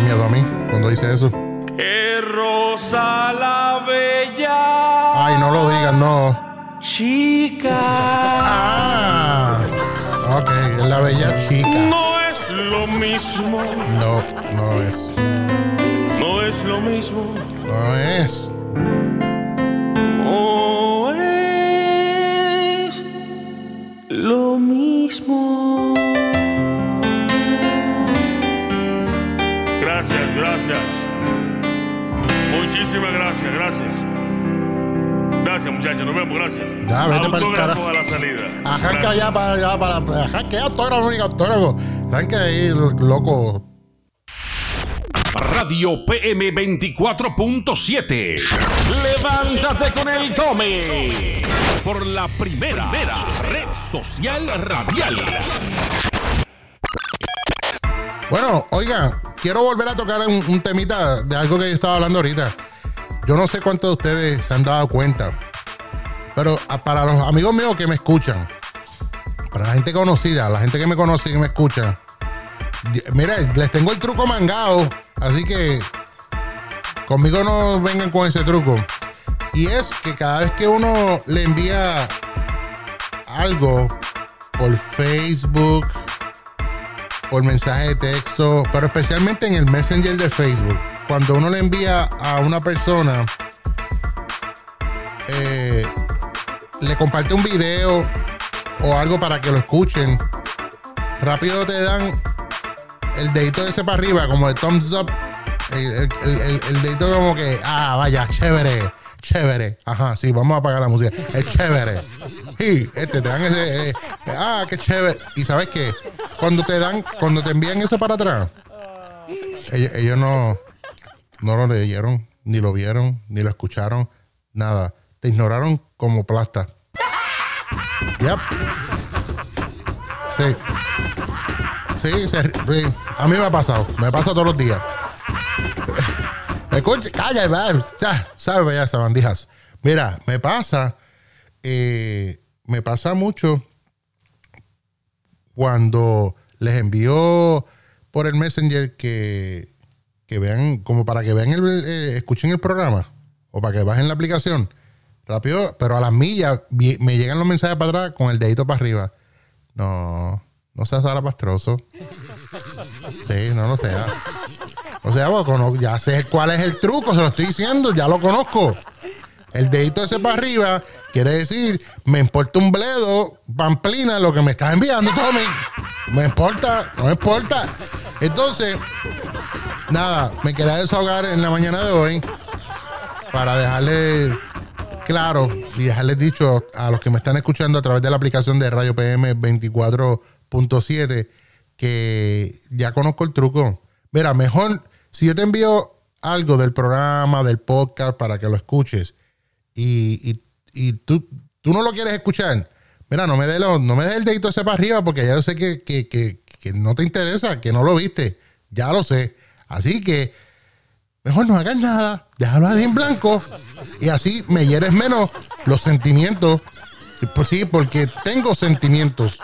Miedo a mí cuando dice eso. Que rosa la bella. Ay, no lo digas, no. Chica. Ah. Ok, es la bella chica. No es lo mismo. No, no es. No es lo mismo. No es. No es lo mismo. Muchísimas gracias, gracias. Gracias, muchachos. Nos vemos, gracias. Ya, vete Autógrafo carajo. a la salida. Gracias. ya para allá, para. Arranca ya autógrafo, único autógrafo. Arranca ahí, loco. Radio PM 24.7. Levántate con el Tome. Por la primera, red social radial. Bueno, oigan, quiero volver a tocar un, un temita de algo que yo estaba hablando ahorita. Yo no sé cuántos de ustedes se han dado cuenta, pero para los amigos míos que me escuchan, para la gente conocida, la gente que me conoce y que me escucha, mira, les tengo el truco mangado, así que conmigo no vengan con ese truco. Y es que cada vez que uno le envía algo por Facebook, por mensaje de texto, pero especialmente en el Messenger de Facebook. Cuando uno le envía a una persona, eh, le comparte un video o algo para que lo escuchen, rápido te dan el dedito ese para arriba, como el thumbs up. El, el, el- el- dedito como que, ah, vaya, chévere, chévere. Ajá, sí, vamos a apagar la música. Es chévere. Sí, este, te dan ese, eh, ah, qué chévere. Y sabes qué, cuando te dan, cuando te envían eso para atrás, ellos no, no lo leyeron, ni lo vieron, ni lo escucharon, nada. Te ignoraron como plasta. Yep. Sí. Sí, a mí me ha pasado. Me pasa todos los días. Escucha, calla, ya, sabe ya, sabandijas. Mira, me pasa, eh, me pasa mucho cuando les envío por el Messenger que, que vean, como para que vean el, eh, escuchen el programa o para que bajen la aplicación rápido, pero a las millas me llegan los mensajes para atrás con el dedito para arriba. No, no seas zarapastroso. Sí, no lo sea. O sea, cono- ya sé cuál es el truco, se lo estoy diciendo, ya lo conozco. El dedito ese para arriba quiere decir, me importa un bledo, pamplina, lo que me estás enviando, Tommy. Me importa, no me importa. Entonces, nada, me quería desahogar en la mañana de hoy para dejarle claro y dejarles dicho a los que me están escuchando a través de la aplicación de Radio PM 24.7 que ya conozco el truco. Mira, mejor si yo te envío algo del programa, del podcast para que lo escuches y, y- y tú, tú no lo quieres escuchar, mira, no me lo- no me des el dedito ese para arriba porque ya yo sé que, que- que- que no te interesa, que no lo viste. Ya lo sé. Así que mejor no hagas nada, déjalo ahí en blanco y así me hieres menos los sentimientos. Pues sí, porque tengo sentimientos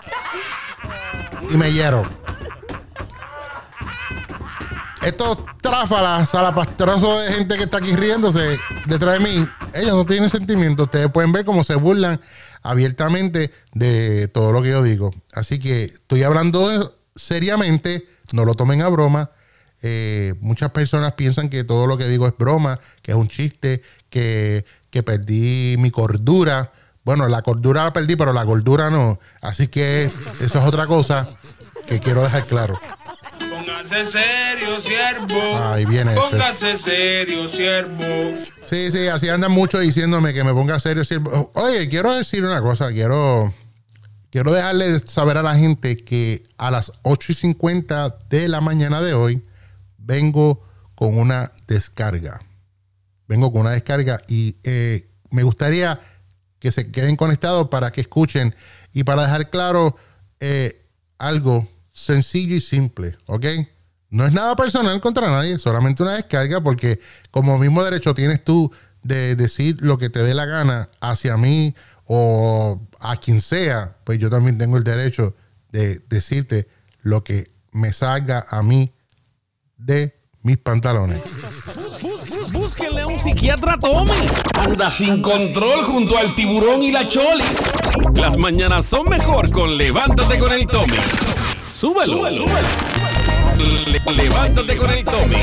y me hiero. Estos tráfalas, salapastrosos de gente que está aquí riéndose detrás de mí, ellos no tienen sentimientos. Ustedes pueden ver cómo se burlan abiertamente de todo lo que yo digo. Así que estoy hablando seriamente, no lo tomen a broma. Eh, muchas personas piensan que todo lo que digo es broma, que es un chiste, que, que perdí mi cordura. Bueno, la cordura la perdí, pero la gordura no. Así que eso es otra cosa que quiero dejar claro. Póngase serio, siervo. Ahí viene este. Póngase serio, siervo. Sí, sí, así andan muchos diciéndome que me ponga serio. siervo. Oye, quiero decir una cosa, quiero, quiero dejarle saber a la gente que a las 8 y 50 de la mañana de hoy vengo con una descarga. Vengo con una descarga y eh, me gustaría que se queden conectados para que escuchen y para dejar claro eh, algo sencillo y simple, ¿ok? No es nada personal contra nadie, solamente una descarga porque como mismo derecho tienes tú de decir lo que te dé la gana hacia mí o a quien sea, pues yo también tengo el derecho de decirte lo que me salga a mí de mis pantalones. Búsquenle a un psiquiatra Tommy. Anda sin control junto al tiburón y la choli. Las mañanas son mejor con Levántate con el Tommy. Súbelo, súbelo. Le- levántate con el Tommy.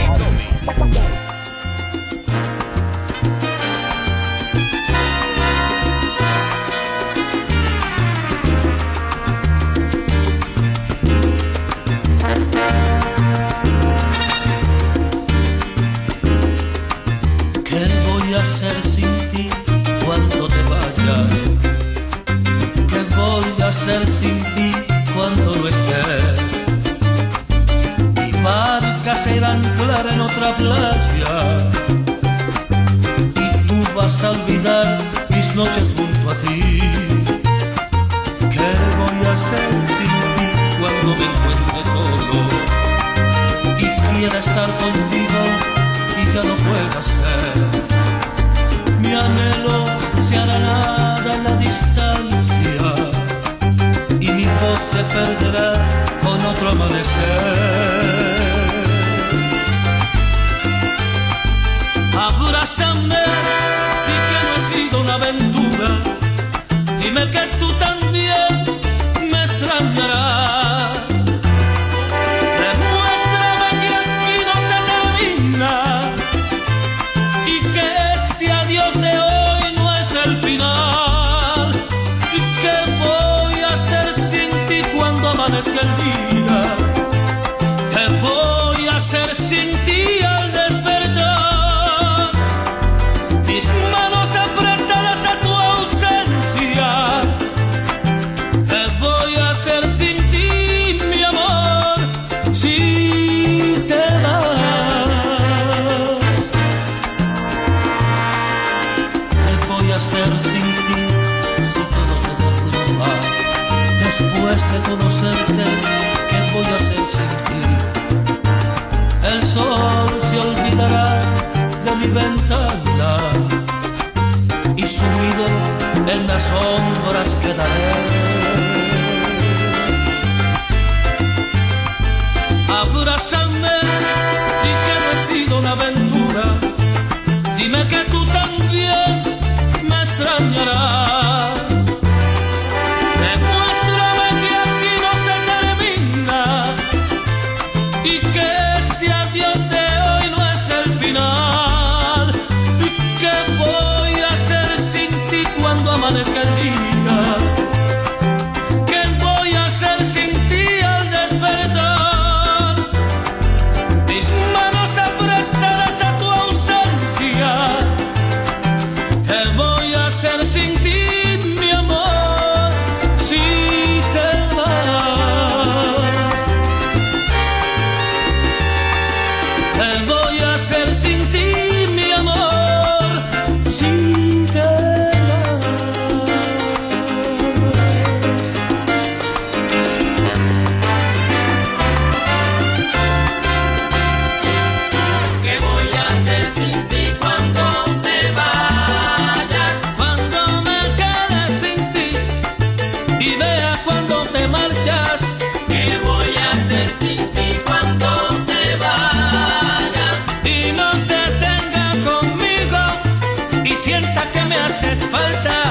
Sienta que me haces falta.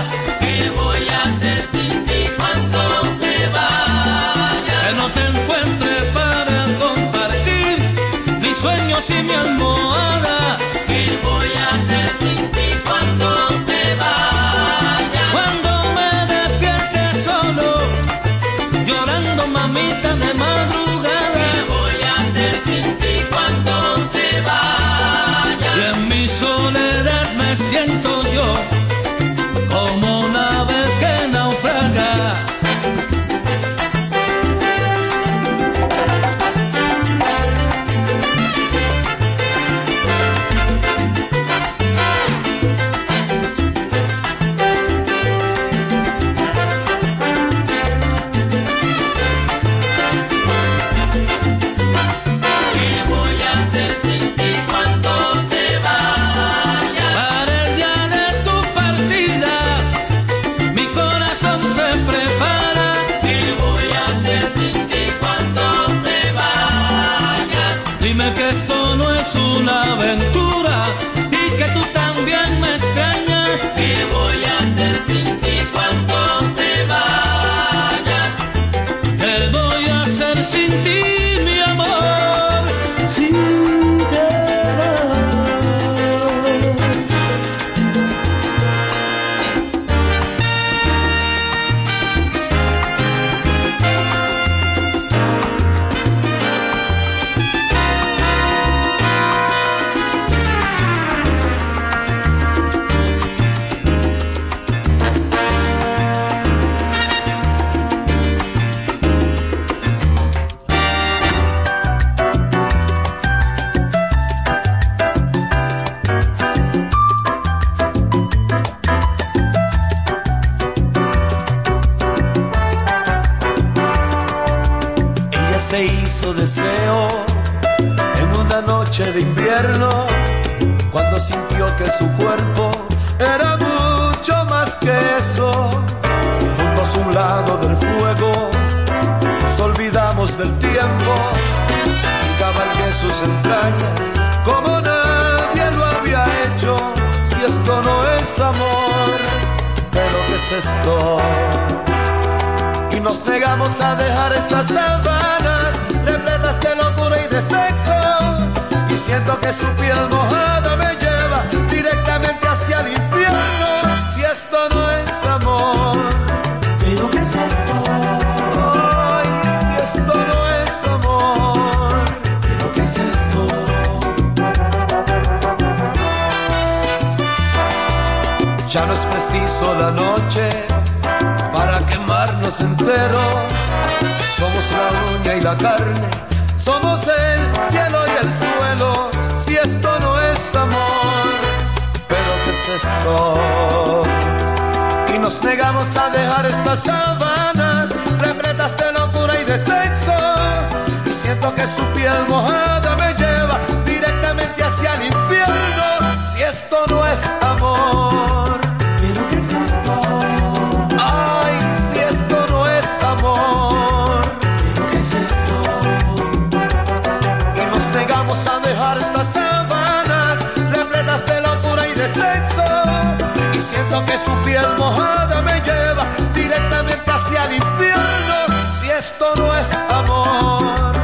Su piel mojada me lleva directamente hacia el infierno. Si esto no es amor,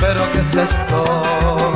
pero ¿qué es esto?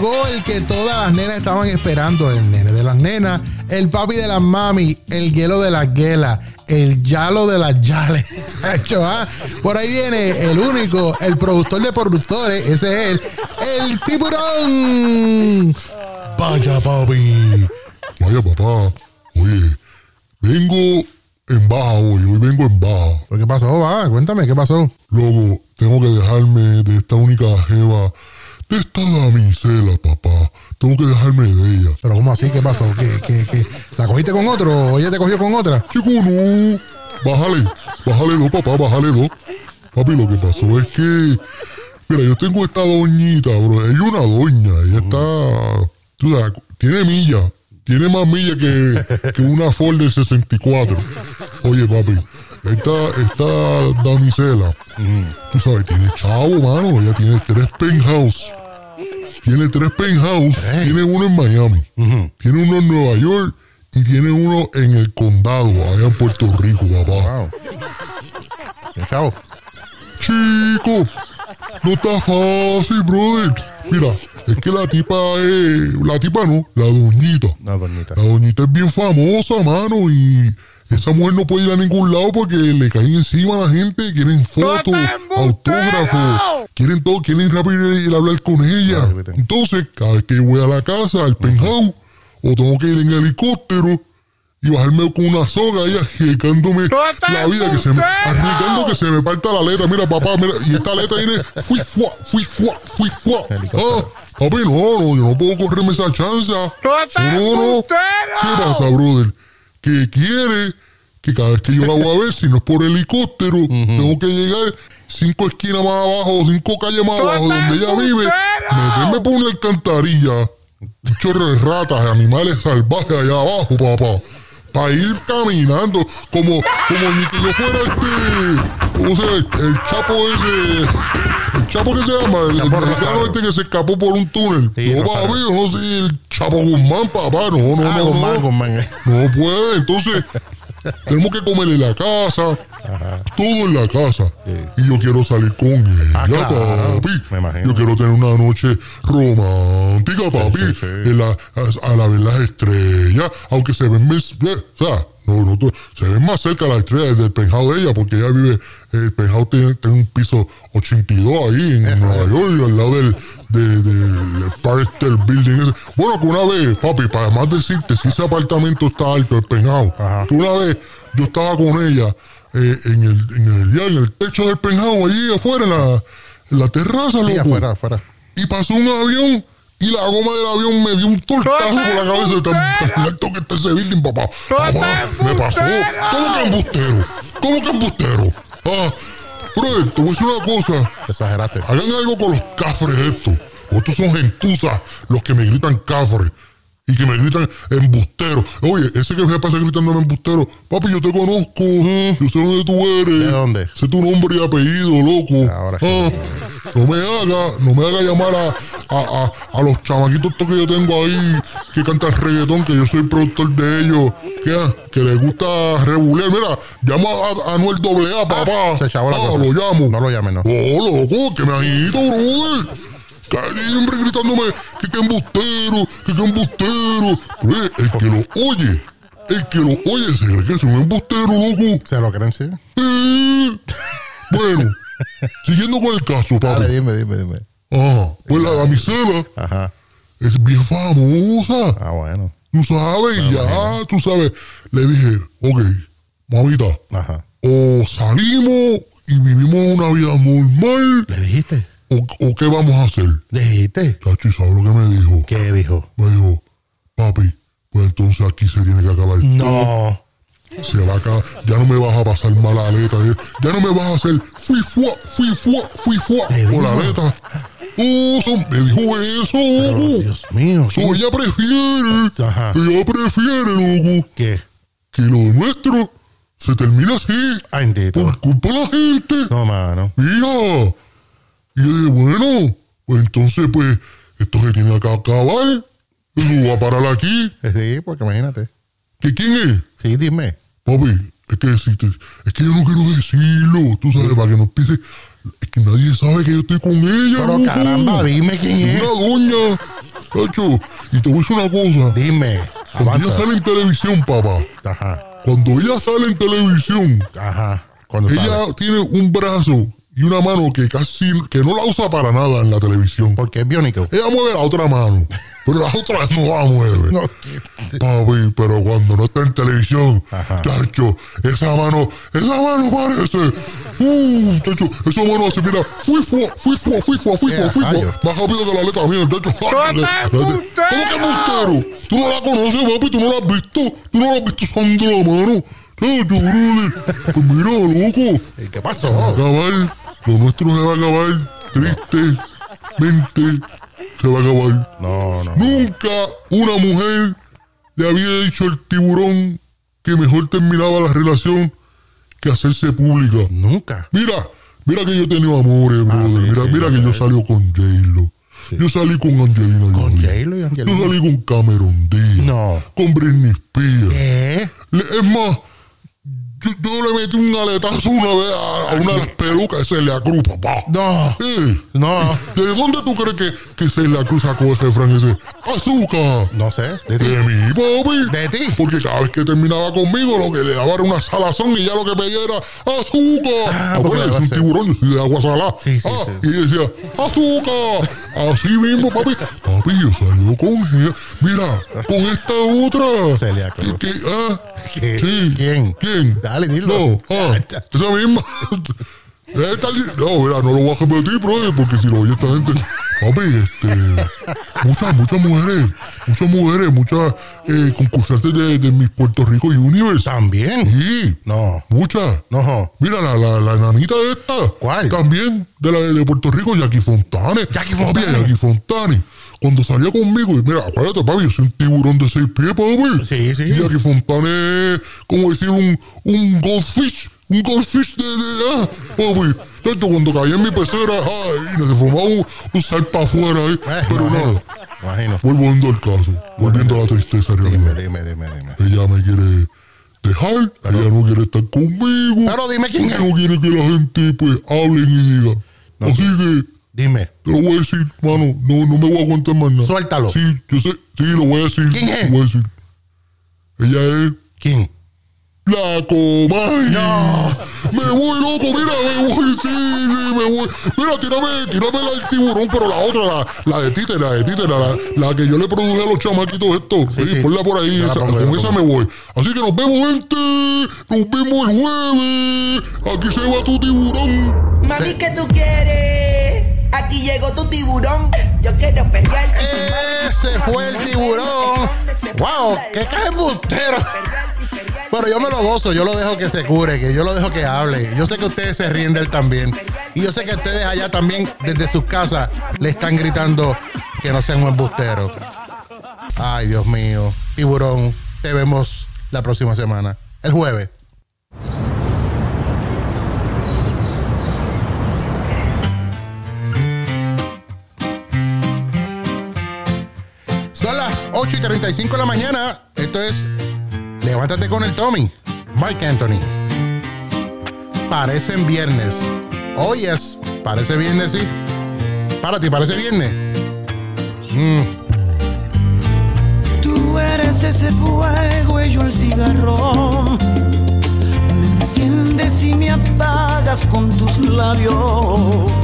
Llegó el que todas las nenas estaban esperando, el nene de las nenas, el papi de las mami, el hielo de las guelas, el yalo de las yales. Ah, Por ahí viene el único, el productor de productores, ese es él, el tiburón. Vaya papi. Vaya papá, oye, vengo en baja hoy, hoy vengo en baja. ¿Qué pasó, va? Cuéntame, ¿qué pasó? Loco, tengo que dejarme de esta única jeva, esta damisela, papá. Tengo que dejarme de ella. ¿Pero cómo así? ¿Qué pasó? ¿Qué, qué, qué? ¿La cogiste con otro o ella te cogió con otra? Chico, no. Bájale, bájale dos, papá, bájale dos. Papi, lo que pasó es que, mira, yo tengo esta doñita, bro. Ella es una doña, ella está, tú sabes, tiene milla, tiene más millas que, que una Ford del 64. Oye, papi, esta, esta damisela, tú sabes, tiene chavo, mano. Ella tiene tres penthouse. Tiene tres penthouse. Tiene uno en Miami. Tiene uno en Nueva York. Y tiene uno en el condado, allá en Puerto Rico, papá. Chavo. Chico, no está fácil, brother. Mira, es que la tipa es. La tipa no, la doñita. La doñita. La doñita es bien famosa, mano, y esa mujer no puede ir a ningún lado porque le caen encima a la gente, quieren fotos, autógrafos, quieren todo, quieren rápido ir a hablar con ella. Entonces, cada vez que yo voy a la casa, al penthouse, o tengo que ir en helicóptero y bajarme con una soga ahí arriesgándome la vida, que se me, arriesgando que se me parta la letra. Mira, papá, mira, y esta letra viene, fui, fuá, fui, fuá, fui, fuá. Ah, papi, no, no, yo no puedo correrme esa chance. No, no, no. ¿Qué pasa, brother? Que quiere que cada vez que yo la voy a ver, si no es por helicóptero, tengo que llegar cinco esquinas más abajo, cinco calles más abajo, donde ella vive, meterme por una alcantarilla, un chorro de ratas, animales salvajes allá abajo, papá. Para ir caminando, como, como ni que yo fuera este. ¿Cómo se llama? El chapo ese. El chapo que se llama, el, el mexicano este que se escapó por un túnel. no, papi, yo no sé, el chapo Guzmán, papá, no, no, Ah, no. Guzmán, no. Guzmán. No puede, entonces tenemos que comer en la casa, todo en la casa. Y yo quiero salir con ella, Ah, claro, papi. me. Yo quiero tener una noche romántica, papi. sí, sí. En la- a, a la ver las estrellas, aunque se ven más, eh, o sea, no, no, se ven más cerca las estrellas del penthouse de ella, porque ella vive, el penthouse tiene, tiene un piso 82 ahí en Nueva York, al lado del, de, State Building. ese. Bueno, que una vez, papi, para además decirte, si ese apartamento está alto, el penthouse, que una vez yo estaba con ella eh, en, el, en, el, en el techo del penthouse, allí afuera, en la, en la terraza, Sí, loco. afuera, afuera. Y pasó un avión y la goma del avión me dio un tortazo por la cabeza tan, tan alto que está ese building, papá. Papá, me pasó. ¿Cómo que embustero? ¿Cómo que embustero? Ah, brother, te voy a decir una cosa. Exageraste. Hagan algo con los cafres estos. Estos son gentuzas los que me gritan cafres. Y que me gritan embustero. Oye, ese que me pasa gritándome embustero. Papi, yo te conozco. Yo sé dónde tú eres. ¿De dónde? Sé tu nombre y apellido, loco. Ahora sí. Ah, no me haga, no me haga llamar a, a, a, a los chamaquitos estos que yo tengo ahí que cantan reggaetón, que yo soy productor de ellos, que, ah, que les gusta regular. Mira, llama a, Anuel AA, papá. Se chavó la ah, cosa. lo llamo. No lo llame, no. Oh, loco, que me agito, brother. Siempre gritándome que qué embustero, que qué embustero. Pues, el que lo oye, el que lo oye se cree que es un embustero, loco. ¿Se lo creen, sí? Eh, bueno, siguiendo con el caso, papi. Dale, dime, dime, dime. Ajá, pues la damisela Ajá. es bien famosa. Ah, bueno. Tú sabes, y ya, tú sabes. Le dije, ok, mamita, Ajá. o salimos y vivimos una vida normal, ¿Le dijiste? O, o qué vamos a hacer. ¿Le dijiste? Chacho, ¿y ¿sabes lo que me dijo? ¿Qué dijo? Me dijo, papi, pues entonces aquí se tiene que acabar todo. No. Se va a acabar, ya no me vas a pasar mala aleta, ya no me vas a hacer fui fuá, fui fuá, fui fuá ¿Te con la aleta. Oh, me dijo eso, Pero. Dios mío. So, ella prefiere, Ajá. ella prefiere, loco, ¿Qué? que lo nuestro se termine así, Ay, bendito. por culpa de la gente. No, mano. Mira. Y yo dije, bueno, pues entonces, pues, esto se tiene que acabar. Eso va a parar aquí. Sí, porque imagínate. ¿Que quién es? Sí, dime. Papi, es que, es que yo no quiero decirlo, tú sabes, para que nos pise. Es que nadie sabe que yo estoy con ella. Pero caramba, dime quién es. Una doña. Cacho, y te voy a decir una cosa. Dime. Cuando ella sale en televisión, papá. Ajá. Cuando ella sale en televisión, Ajá. Cuando ella sale. tiene un brazo y una mano que casi que no la usa para nada en la televisión. Porque es biónico. Ella mueve la otra mano, pero la otra no la mueve. No. Papi, pero cuando no está en televisión, chacho, esa mano, esa mano parece. Uh, chacho, esa mano así, mira, fui fue, fui fue, fui fue, fui Eh, fui rayo. Más rápido que la letra mía, chacho. ¿Cómo que embustero? Tú no la conoces, papi, tú no la has visto. Tú no la has visto usando la mano. Chacho, brother. Pues mira, loco. ¿Y ¿Qué pasó? acabar. Lo nuestro se va a acabar. Tristemente se va a acabar. No, no. Nunca una mujer le había dicho el tiburón que mejor terminaba la relación que hacerse pública. Nunca. Mira, mira que yo he tenido amores, brother. mira, mira que yo salí con J-Lo. Yo salí con Angelina Con. J-Lo y Yo Angelina. salí con Cameron Díaz. No. Con Britney Spears. ¿Qué? Le- Es más, yo, yo le metí un aletazo una vez a, a una de las pelucas de Celia Cruz, papá. No. Sí. No. ¿De dónde tú crees que, que Celia Cruz sacó ese refrán ese? ¡Azúcar! No sé. De ti. De mí, papi. De ti. Porque cada vez que terminaba conmigo, lo que le daba era una salazón y ya lo que pedía era azúcar. Ah, le es un tiburón, de agua salada. Sí, sí, Ah, sí. Y decía, azúcar. Así mismo, papi. Papi, yo salí con ella. Mira, con esta otra. Celia Cruz. Que- ah, ¿Qué? Sí. ¿Quién? ¿Quién? Dale, dilo. No, ah, esa misma. Esta li- no, mira, no lo voy a repetir, brother, porque si lo oye esta gente. Papi, este. Muchas, muchas mujeres. Muchas mujeres, muchas eh, concursantes de, de Miss Puerto Rico Universe. ¿También? Sí. No. Muchas. No. Mira, la, la, la nanita esta. ¿Cuál? También, de la de Puerto Rico, Jackie Fontane. Jackie Papi, Fontane. Jackie Fontane. Cuando salía conmigo, y mira, acuérdate, papi, yo soy un tiburón de seis pies, papi. Sí, sí. Y Jackie Fontane es, como decir, un, un goldfish. Un goldfish de, de ah, papi. Tanto cuando caía en mi pecera, ay, y se formaba un, un salpa afuera ahí. Eh, Pero imagino, nada, Imagino. volviendo al caso, volviendo a la tristeza realidad. dime, dime, dime. Ella me quiere dejar, ella no quiere estar conmigo. Pero dime quién es. no quiere que la gente pues hable y diga. No, Así que Dime. te lo voy a decir, mano, no, no me voy a aguantar más nada. Suéltalo. Sí, yo sé, sí, lo voy a decir. ¿Quién es? Lo voy a decir. Ella es ¿Quién? La Comay. No. Me voy, loco, mira, me voy, sí, sí, me voy. Mira, tírame, tírame la del tiburón, pero la otra, la, la de Tite, la de Tite, la, la, la que yo le produje a los chamaquitos estos. Sí, sí. ponla por ahí, esa- pongo, con esa pongo. me voy. Así que nos vemos, gente. Nos vemos el jueves. Aquí se va tu tiburón. Mami, ¿qué tú quieres? Aquí llegó tu tiburón. Yo quiero pelear. Ese fue el tiburón. ¡Wow! ¡Qué cae embustero! Bueno, yo me lo gozo, yo lo dejo que se cure, que yo lo dejo que hable. Yo sé que ustedes se ríen de él también. Y yo sé que ustedes allá también, desde sus casas, le están gritando que no sean un embustero. Ay, Dios mío. Tiburón, te vemos la próxima semana. El jueves. Son las 8 y 35 de la mañana. Esto es Levántate con el Tommy. Mark Anthony. Parecen viernes. Hoy es. Parece viernes, sí. Para ti, parece viernes. Mm. Tú eres ese fuego y yo el cigarrón. Me enciendes y me apagas con tus labios.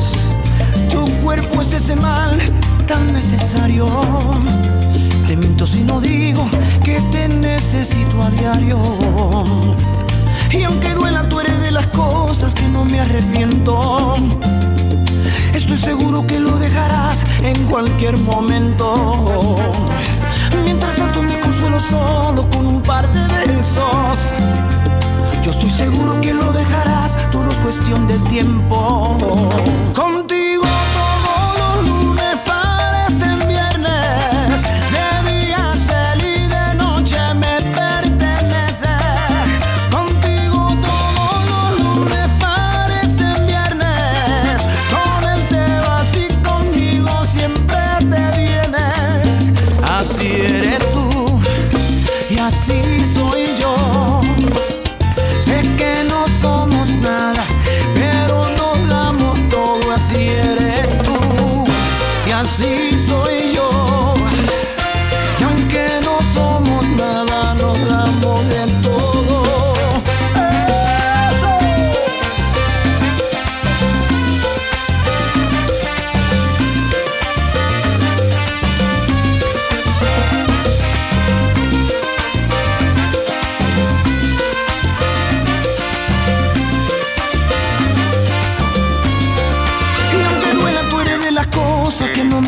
Tu cuerpo es ese mal tan necesario. Si no digo que te necesito a diario. Y aunque duela, tú eres de las cosas que no me arrepiento. Estoy seguro que lo dejarás en cualquier momento. Mientras tanto me consuelo solo con un par de besos. Yo estoy seguro que lo dejarás, todo es cuestión de tiempo. Contigo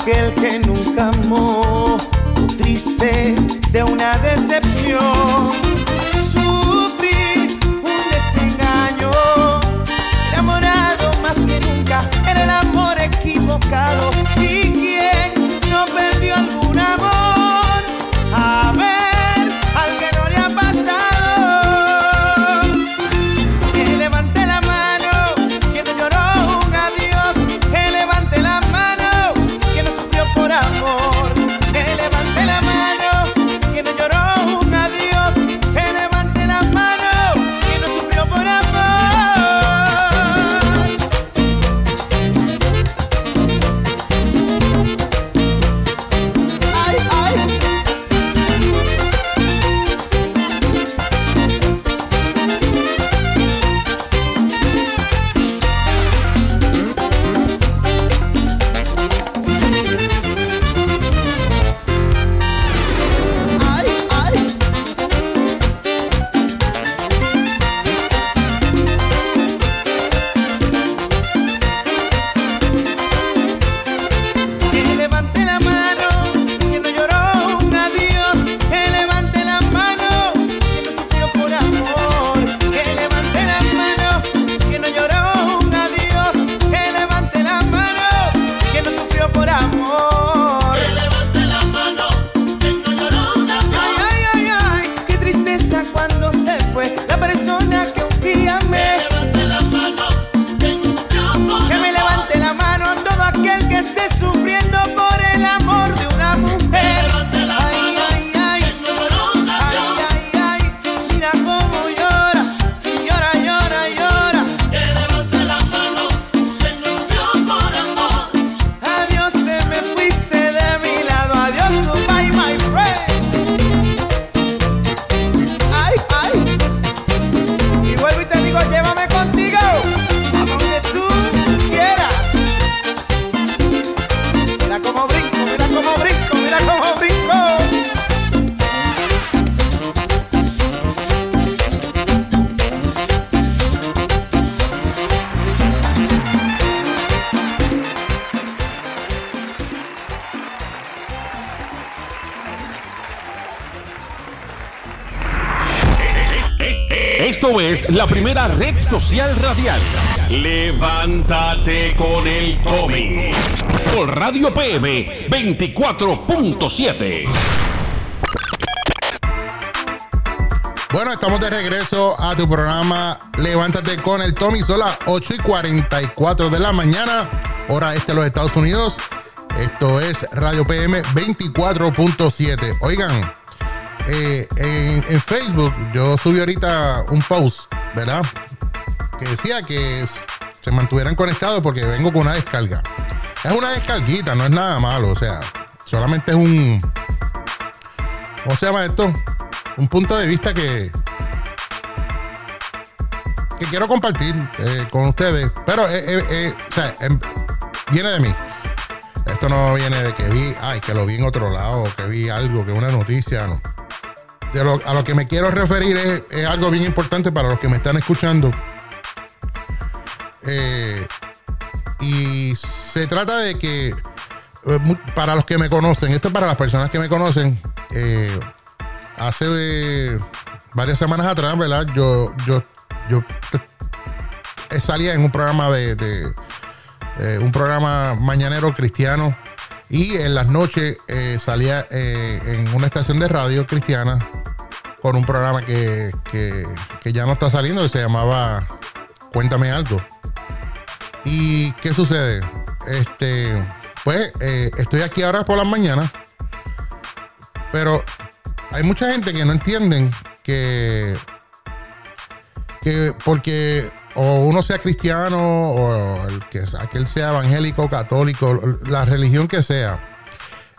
aquel que nunca amó, triste de una decepción, la primera red social radial. Levántate con el Tommy. Por Radio PM 24.7. Bueno, estamos de regreso a tu programa Levántate con el Tommy. Son las 8 y 44 de la mañana, hora este de los Estados Unidos. Esto es Radio PM 24.7. Oigan, eh, en, en Facebook yo subí ahorita un post, ¿verdad? Que decía que se mantuvieran conectados porque vengo con una descarga. Es una descarguita, no es nada malo, o sea, solamente es un. ¿Cómo se llama esto? Un punto de vista que. que quiero compartir eh, con ustedes. Pero, eh, eh, o sea, em- viene de mí. Esto no viene de que vi, ay, que lo vi en otro lado, que vi algo, que una noticia, no. A lo que me quiero referir es, algo bien importante para los que me están escuchando. Eh, y se trata de que, eh, para los que me conocen, esto es para las personas que me conocen, eh, hace varias semanas atrás, ¿verdad? Yo, yo, yo salía en un programa de, un programa mañanero cristiano y en las noches salía en una estación de radio cristiana con un programa que, que- ya no está saliendo, que se llamaba Cuéntame algo. ¿Y qué sucede? Este, pues eh, estoy aquí ahora por las mañanas, pero hay mucha gente que no entienden que, que porque o uno sea cristiano o el que aquel sea evangélico, católico, la religión que sea,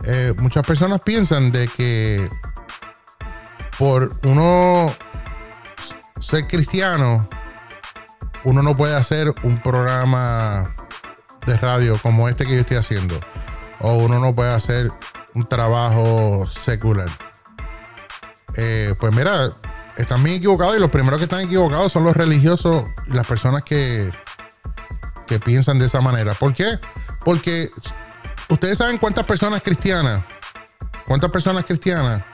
eh, muchas personas piensan de que por uno ser cristiano, uno no puede hacer un programa de radio como este que yo estoy haciendo. O uno no puede hacer un trabajo secular. Eh, pues mira, están bien equivocados y los primeros que están equivocados son los religiosos y las personas que, que piensan de esa manera. ¿Por qué? Porque ustedes saben cuántas personas cristianas, cuántas personas cristianas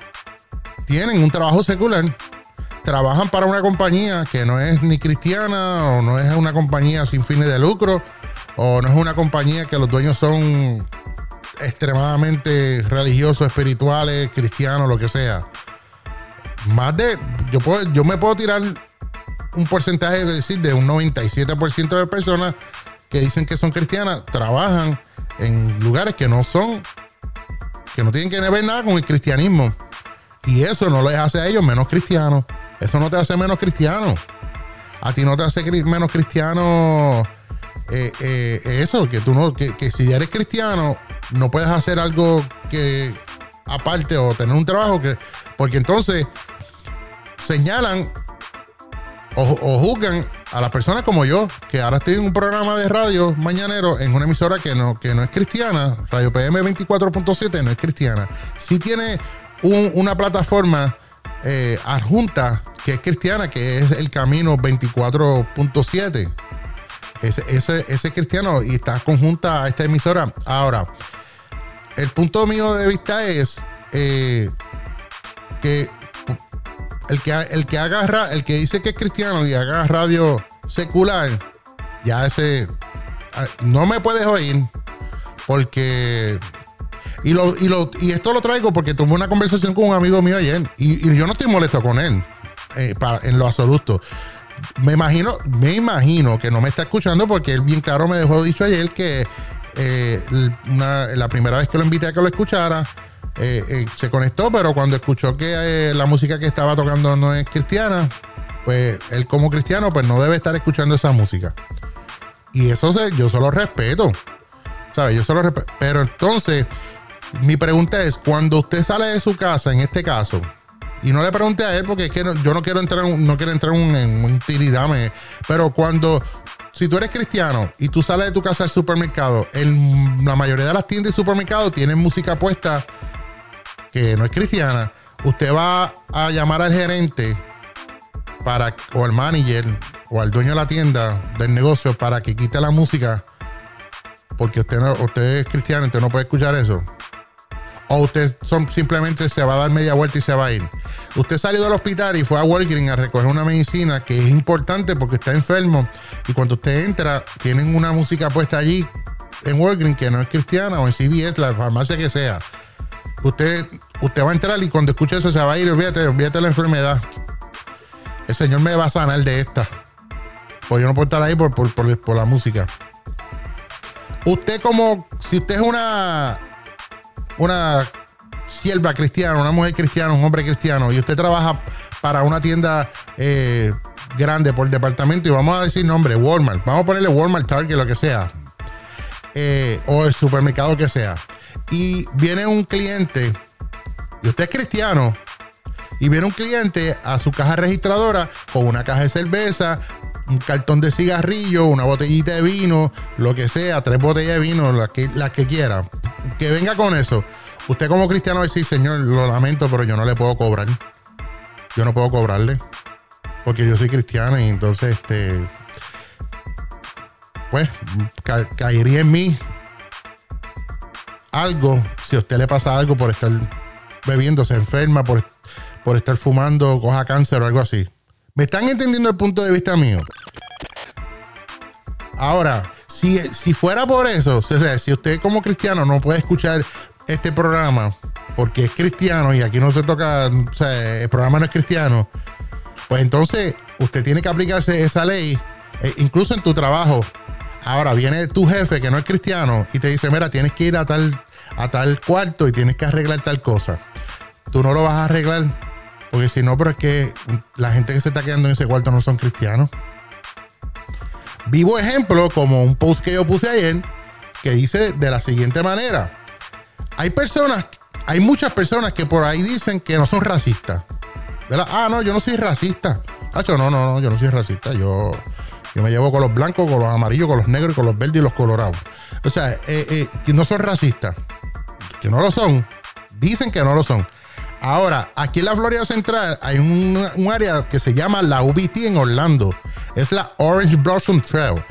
tienen un trabajo secular, trabajan para una compañía que no es ni cristiana o no es una compañía sin fines de lucro o no es una compañía que los dueños son extremadamente religiosos, espirituales, cristianos, lo que sea. Más de, yo, puedo, yo me puedo tirar un porcentaje, decir, de un 97% de personas que dicen que son cristianas, trabajan en lugares que no son, que no tienen que ver nada con el cristianismo. Y eso no les hace a ellos menos cristianos. Eso no te hace menos cristiano. A ti no te hace menos cristiano eh, eh, eso, que tú no, que, que si eres cristiano, no puedes hacer algo que aparte o tener un trabajo que. Porque entonces señalan o, o juzgan a las personas como yo, que ahora estoy en un programa de radio mañanero en una emisora que no, que no es cristiana, Radio PM 24.7 no es cristiana. Sí tiene un- una plataforma eh, adjunta que es cristiana, que es el Camino 24.7. Ese, ese, ese cristiano y está conjunta a esta emisora. Ahora, el punto mío de vista es eh, que el que, el que haga ra- el que dice que es cristiano y haga radio secular, ya ese ah, no me puedes oír porque y, lo, y, lo, y esto lo traigo porque tuve una conversación con un amigo mío ayer y, yo no estoy molesto con él eh, en lo absoluto. Me imagino, me imagino que no me está escuchando porque él bien claro me dejó dicho ayer que eh, la primera vez que lo invité a que lo escuchara, eh, se conectó, pero cuando escuchó que la música que estaba tocando no es cristiana, pues él como cristiano pues no debe estar escuchando esa música. Y eso se, yo solo respeto. ¿Sabes? Yo solo respeto. Pero entonces, mi pregunta es, cuando usted sale de su casa, en este caso, y no le pregunte a él porque es que no- yo no quiero entrar no quiero entrar en un, en pero cuando si tú eres cristiano y tú sales de tu casa al supermercado, la mayoría de las tiendas y supermercados tienen música puesta que no es cristiana, usted va a llamar al gerente para o al manager o al dueño de la tienda del negocio para que quite la música porque usted no, usted es cristiano, usted no puede escuchar eso. O usted son- simplemente se va a dar media vuelta y se va a ir. Usted salió del hospital y fue a Walgreens a recoger una medicina que es importante porque está enfermo y cuando usted entra tienen una música puesta allí en Walgreens que no es cristiana o en CVS, la farmacia que sea. Usted, usted va a entrar y cuando escuche eso se va a ir, olvídate, olvídate la enfermedad. El Señor me va a sanar de esta. Pues yo no puedo estar ahí por, por- por la música. Usted como, si usted es una, una sierva cristiana, una mujer cristiana, un hombre cristiano, y usted trabaja para una tienda eh, grande por departamento, y vamos a decir nombre, Walmart, vamos a ponerle Walmart, Target, lo que sea, eh, o el supermercado que sea, y viene un cliente, y usted es cristiano, y viene un cliente a su caja registradora con una caja de cerveza, un cartón de cigarrillo, una botellita de vino, lo que sea, tres botellas de vino, las que, las que quiera. Que venga con eso. Usted como cristiano va a decir, Señor, lo lamento, pero yo no le puedo cobrar. Yo no puedo cobrarle. Porque yo soy cristiano y entonces, este... Pues, ca- caería en mí algo si a usted le pasa algo por estar bebiendo, se enferma, por, por estar fumando, coja cáncer o algo así. ¿Me están entendiendo el punto de vista mío? Ahora, si, si fuera por eso, o sea, si usted como cristiano no puede escuchar este programa porque es cristiano y aquí no se toca, o sea, el programa no es cristiano, pues entonces usted tiene que aplicarse esa ley, eh, incluso en tu trabajo. Ahora viene tu jefe que no es cristiano y te dice, mira, tienes que ir a tal, a tal cuarto y tienes que arreglar tal cosa. Tú no lo vas a arreglar porque si no, pero es que la gente que se está quedando en ese cuarto no son cristianos. Vivo ejemplo, como un post que yo puse ayer, que dice de la siguiente manera. Hay personas, hay muchas personas que por ahí dicen que no son racistas. ¿Verdad? Ah, no, yo no soy racista. Hacho, no, no, no, yo no soy racista. Yo, yo me llevo con los blancos, con los amarillos, con los negros, con los verdes y los colorados. O sea, eh, eh, que no son racistas. Que no lo son. Dicen que no lo son. Ahora, aquí en la Florida Central hay un, área que se llama la UBT en Orlando. Es la Orange Blossom Trail.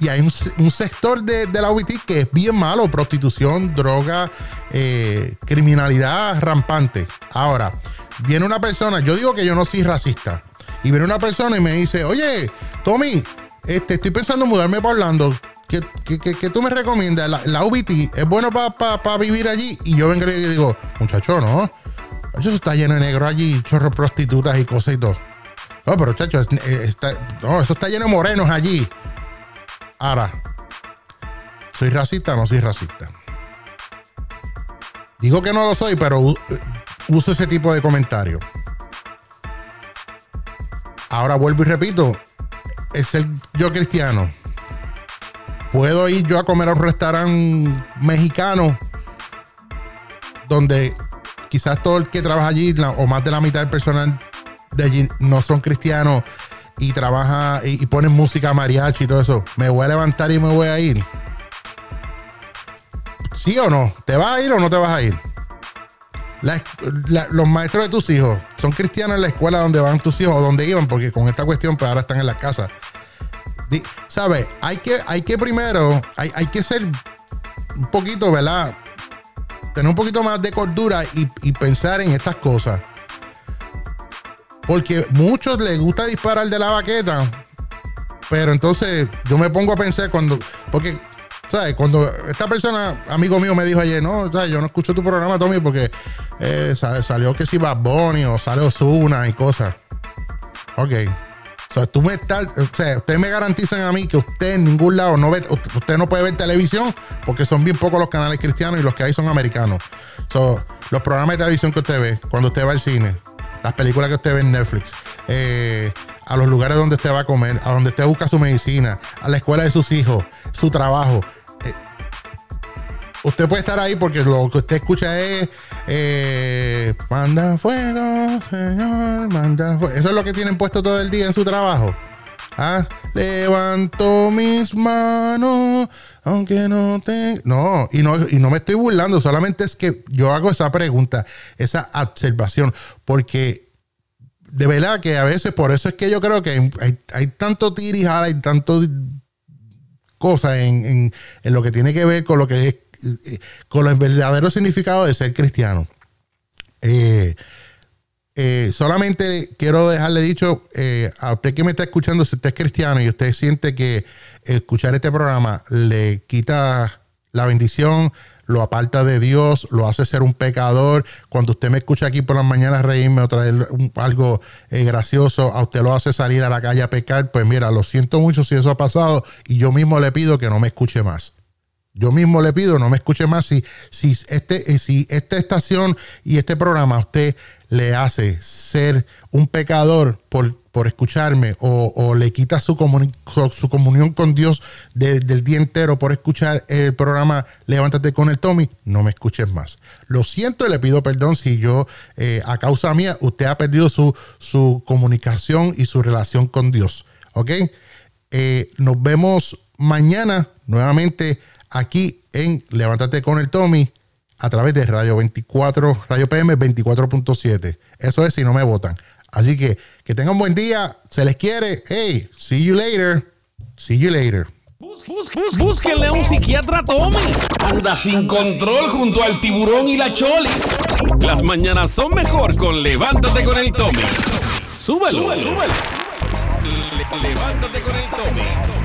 Y hay un, se- un sector de, la UBT que es bien malo. Prostitución, droga, eh, criminalidad rampante. Ahora, viene una persona, yo digo que yo no soy racista. Y viene una persona y me dice, oye, Tommy, este, estoy pensando en mudarme para Orlando. ¿Qué, qué- qué- qué tú me recomiendas? La, UBT es bueno para vivir allí. Y yo vengo y digo, muchacho, no. Eso está lleno de negro allí, chorro prostitutas y cosas y todo. No, pero chacho, eh, no, eso está lleno de morenos allí. Ahora, ¿soy racista o no soy racista? Digo que no lo soy, pero u- uso ese tipo de comentarios. Ahora vuelvo y repito, es ser yo cristiano. Puedo ir yo a comer a un restaurante mexicano donde quizás todo el que trabaja allí, o más de la mitad del personal de allí, no son cristianos y trabaja y, y ponen música mariachi y todo eso. Me voy a levantar y me voy a ir. ¿Sí o no? ¿Te vas a ir o no te vas a ir? Los maestros de tus hijos son cristianos en la escuela donde van tus hijos o donde iban, porque con esta cuestión pues ahora están en la casa. Di- ¿Sabes? Hay que, hay que primero, hay, hay que ser un poquito, ¿verdad? Tener un poquito más de cordura y, pensar en estas cosas. Porque muchos les gusta disparar de la baqueta, pero entonces yo me pongo a pensar cuando, porque, ¿sabes? Cuando esta persona, amigo mío, me dijo ayer, no, ¿sabes? yo no escucho tu programa, Tommy, porque eh, sa- salió que si Bad Bunny o sale Osuna y cosas. Ok. O tú me estás, o sea, ustedes me garantizan a mí que usted en ningún lado no ve, usted no puede ver televisión porque son bien pocos los canales cristianos y los que hay son americanos. So, los programas de televisión que usted ve, cuando usted va al cine, las películas que usted ve en Netflix, eh, a los lugares donde usted va a comer, a donde usted busca su medicina, a la escuela de sus hijos, su trabajo. Usted puede estar ahí porque lo que usted escucha es eh, manda fuego, Señor, manda fuego. Eso es lo que tienen puesto todo el día en su trabajo. Ah, levanto mis manos, aunque no te. No y, no, y no me estoy burlando, solamente es que yo hago esa pregunta, esa observación, porque de verdad que a veces, por eso es que yo creo que hay, hay, tanto tirijada, hay tanto cosas en, en- en lo que tiene que ver con lo que es con el verdadero significado de ser cristiano. Eh, eh, solamente quiero dejarle dicho eh, a usted que me está escuchando, si usted es cristiano y usted siente que escuchar este programa le quita la bendición, lo aparta de Dios, lo hace ser un pecador. Cuando usted me escucha aquí por las mañanas reírme o traer algo eh, gracioso, a usted lo hace salir a la calle a pecar, pues mira, lo siento mucho si eso ha pasado y yo mismo le pido que no me escuche más. Yo mismo le pido, no me escuche más. Si, si, este, eh, si esta estación y este programa a usted le hace ser un pecador por, por escucharme o, o le quita su, su comunión con Dios de- del día entero por escuchar el programa Levántate con el Tommy, no me escuches más. Lo siento y le pido perdón si yo, eh, a causa mía, usted ha perdido su, su comunicación y su relación con Dios. ¿Ok? Eh, nos vemos mañana nuevamente aquí en Levántate con el Tommy a través de Radio 24, Radio PM 24.7. Eso es si no me votan. Así que que tengan buen día, se les quiere. Hey, see you later. See you later. Bus- bus- Búsquenle a un psiquiatra Tommy. Anda sin control junto al tiburón y la choli. Las mañanas son mejor con Levántate con el Tommy. Súbelo. súbelo. Le- Levántate con el Tommy.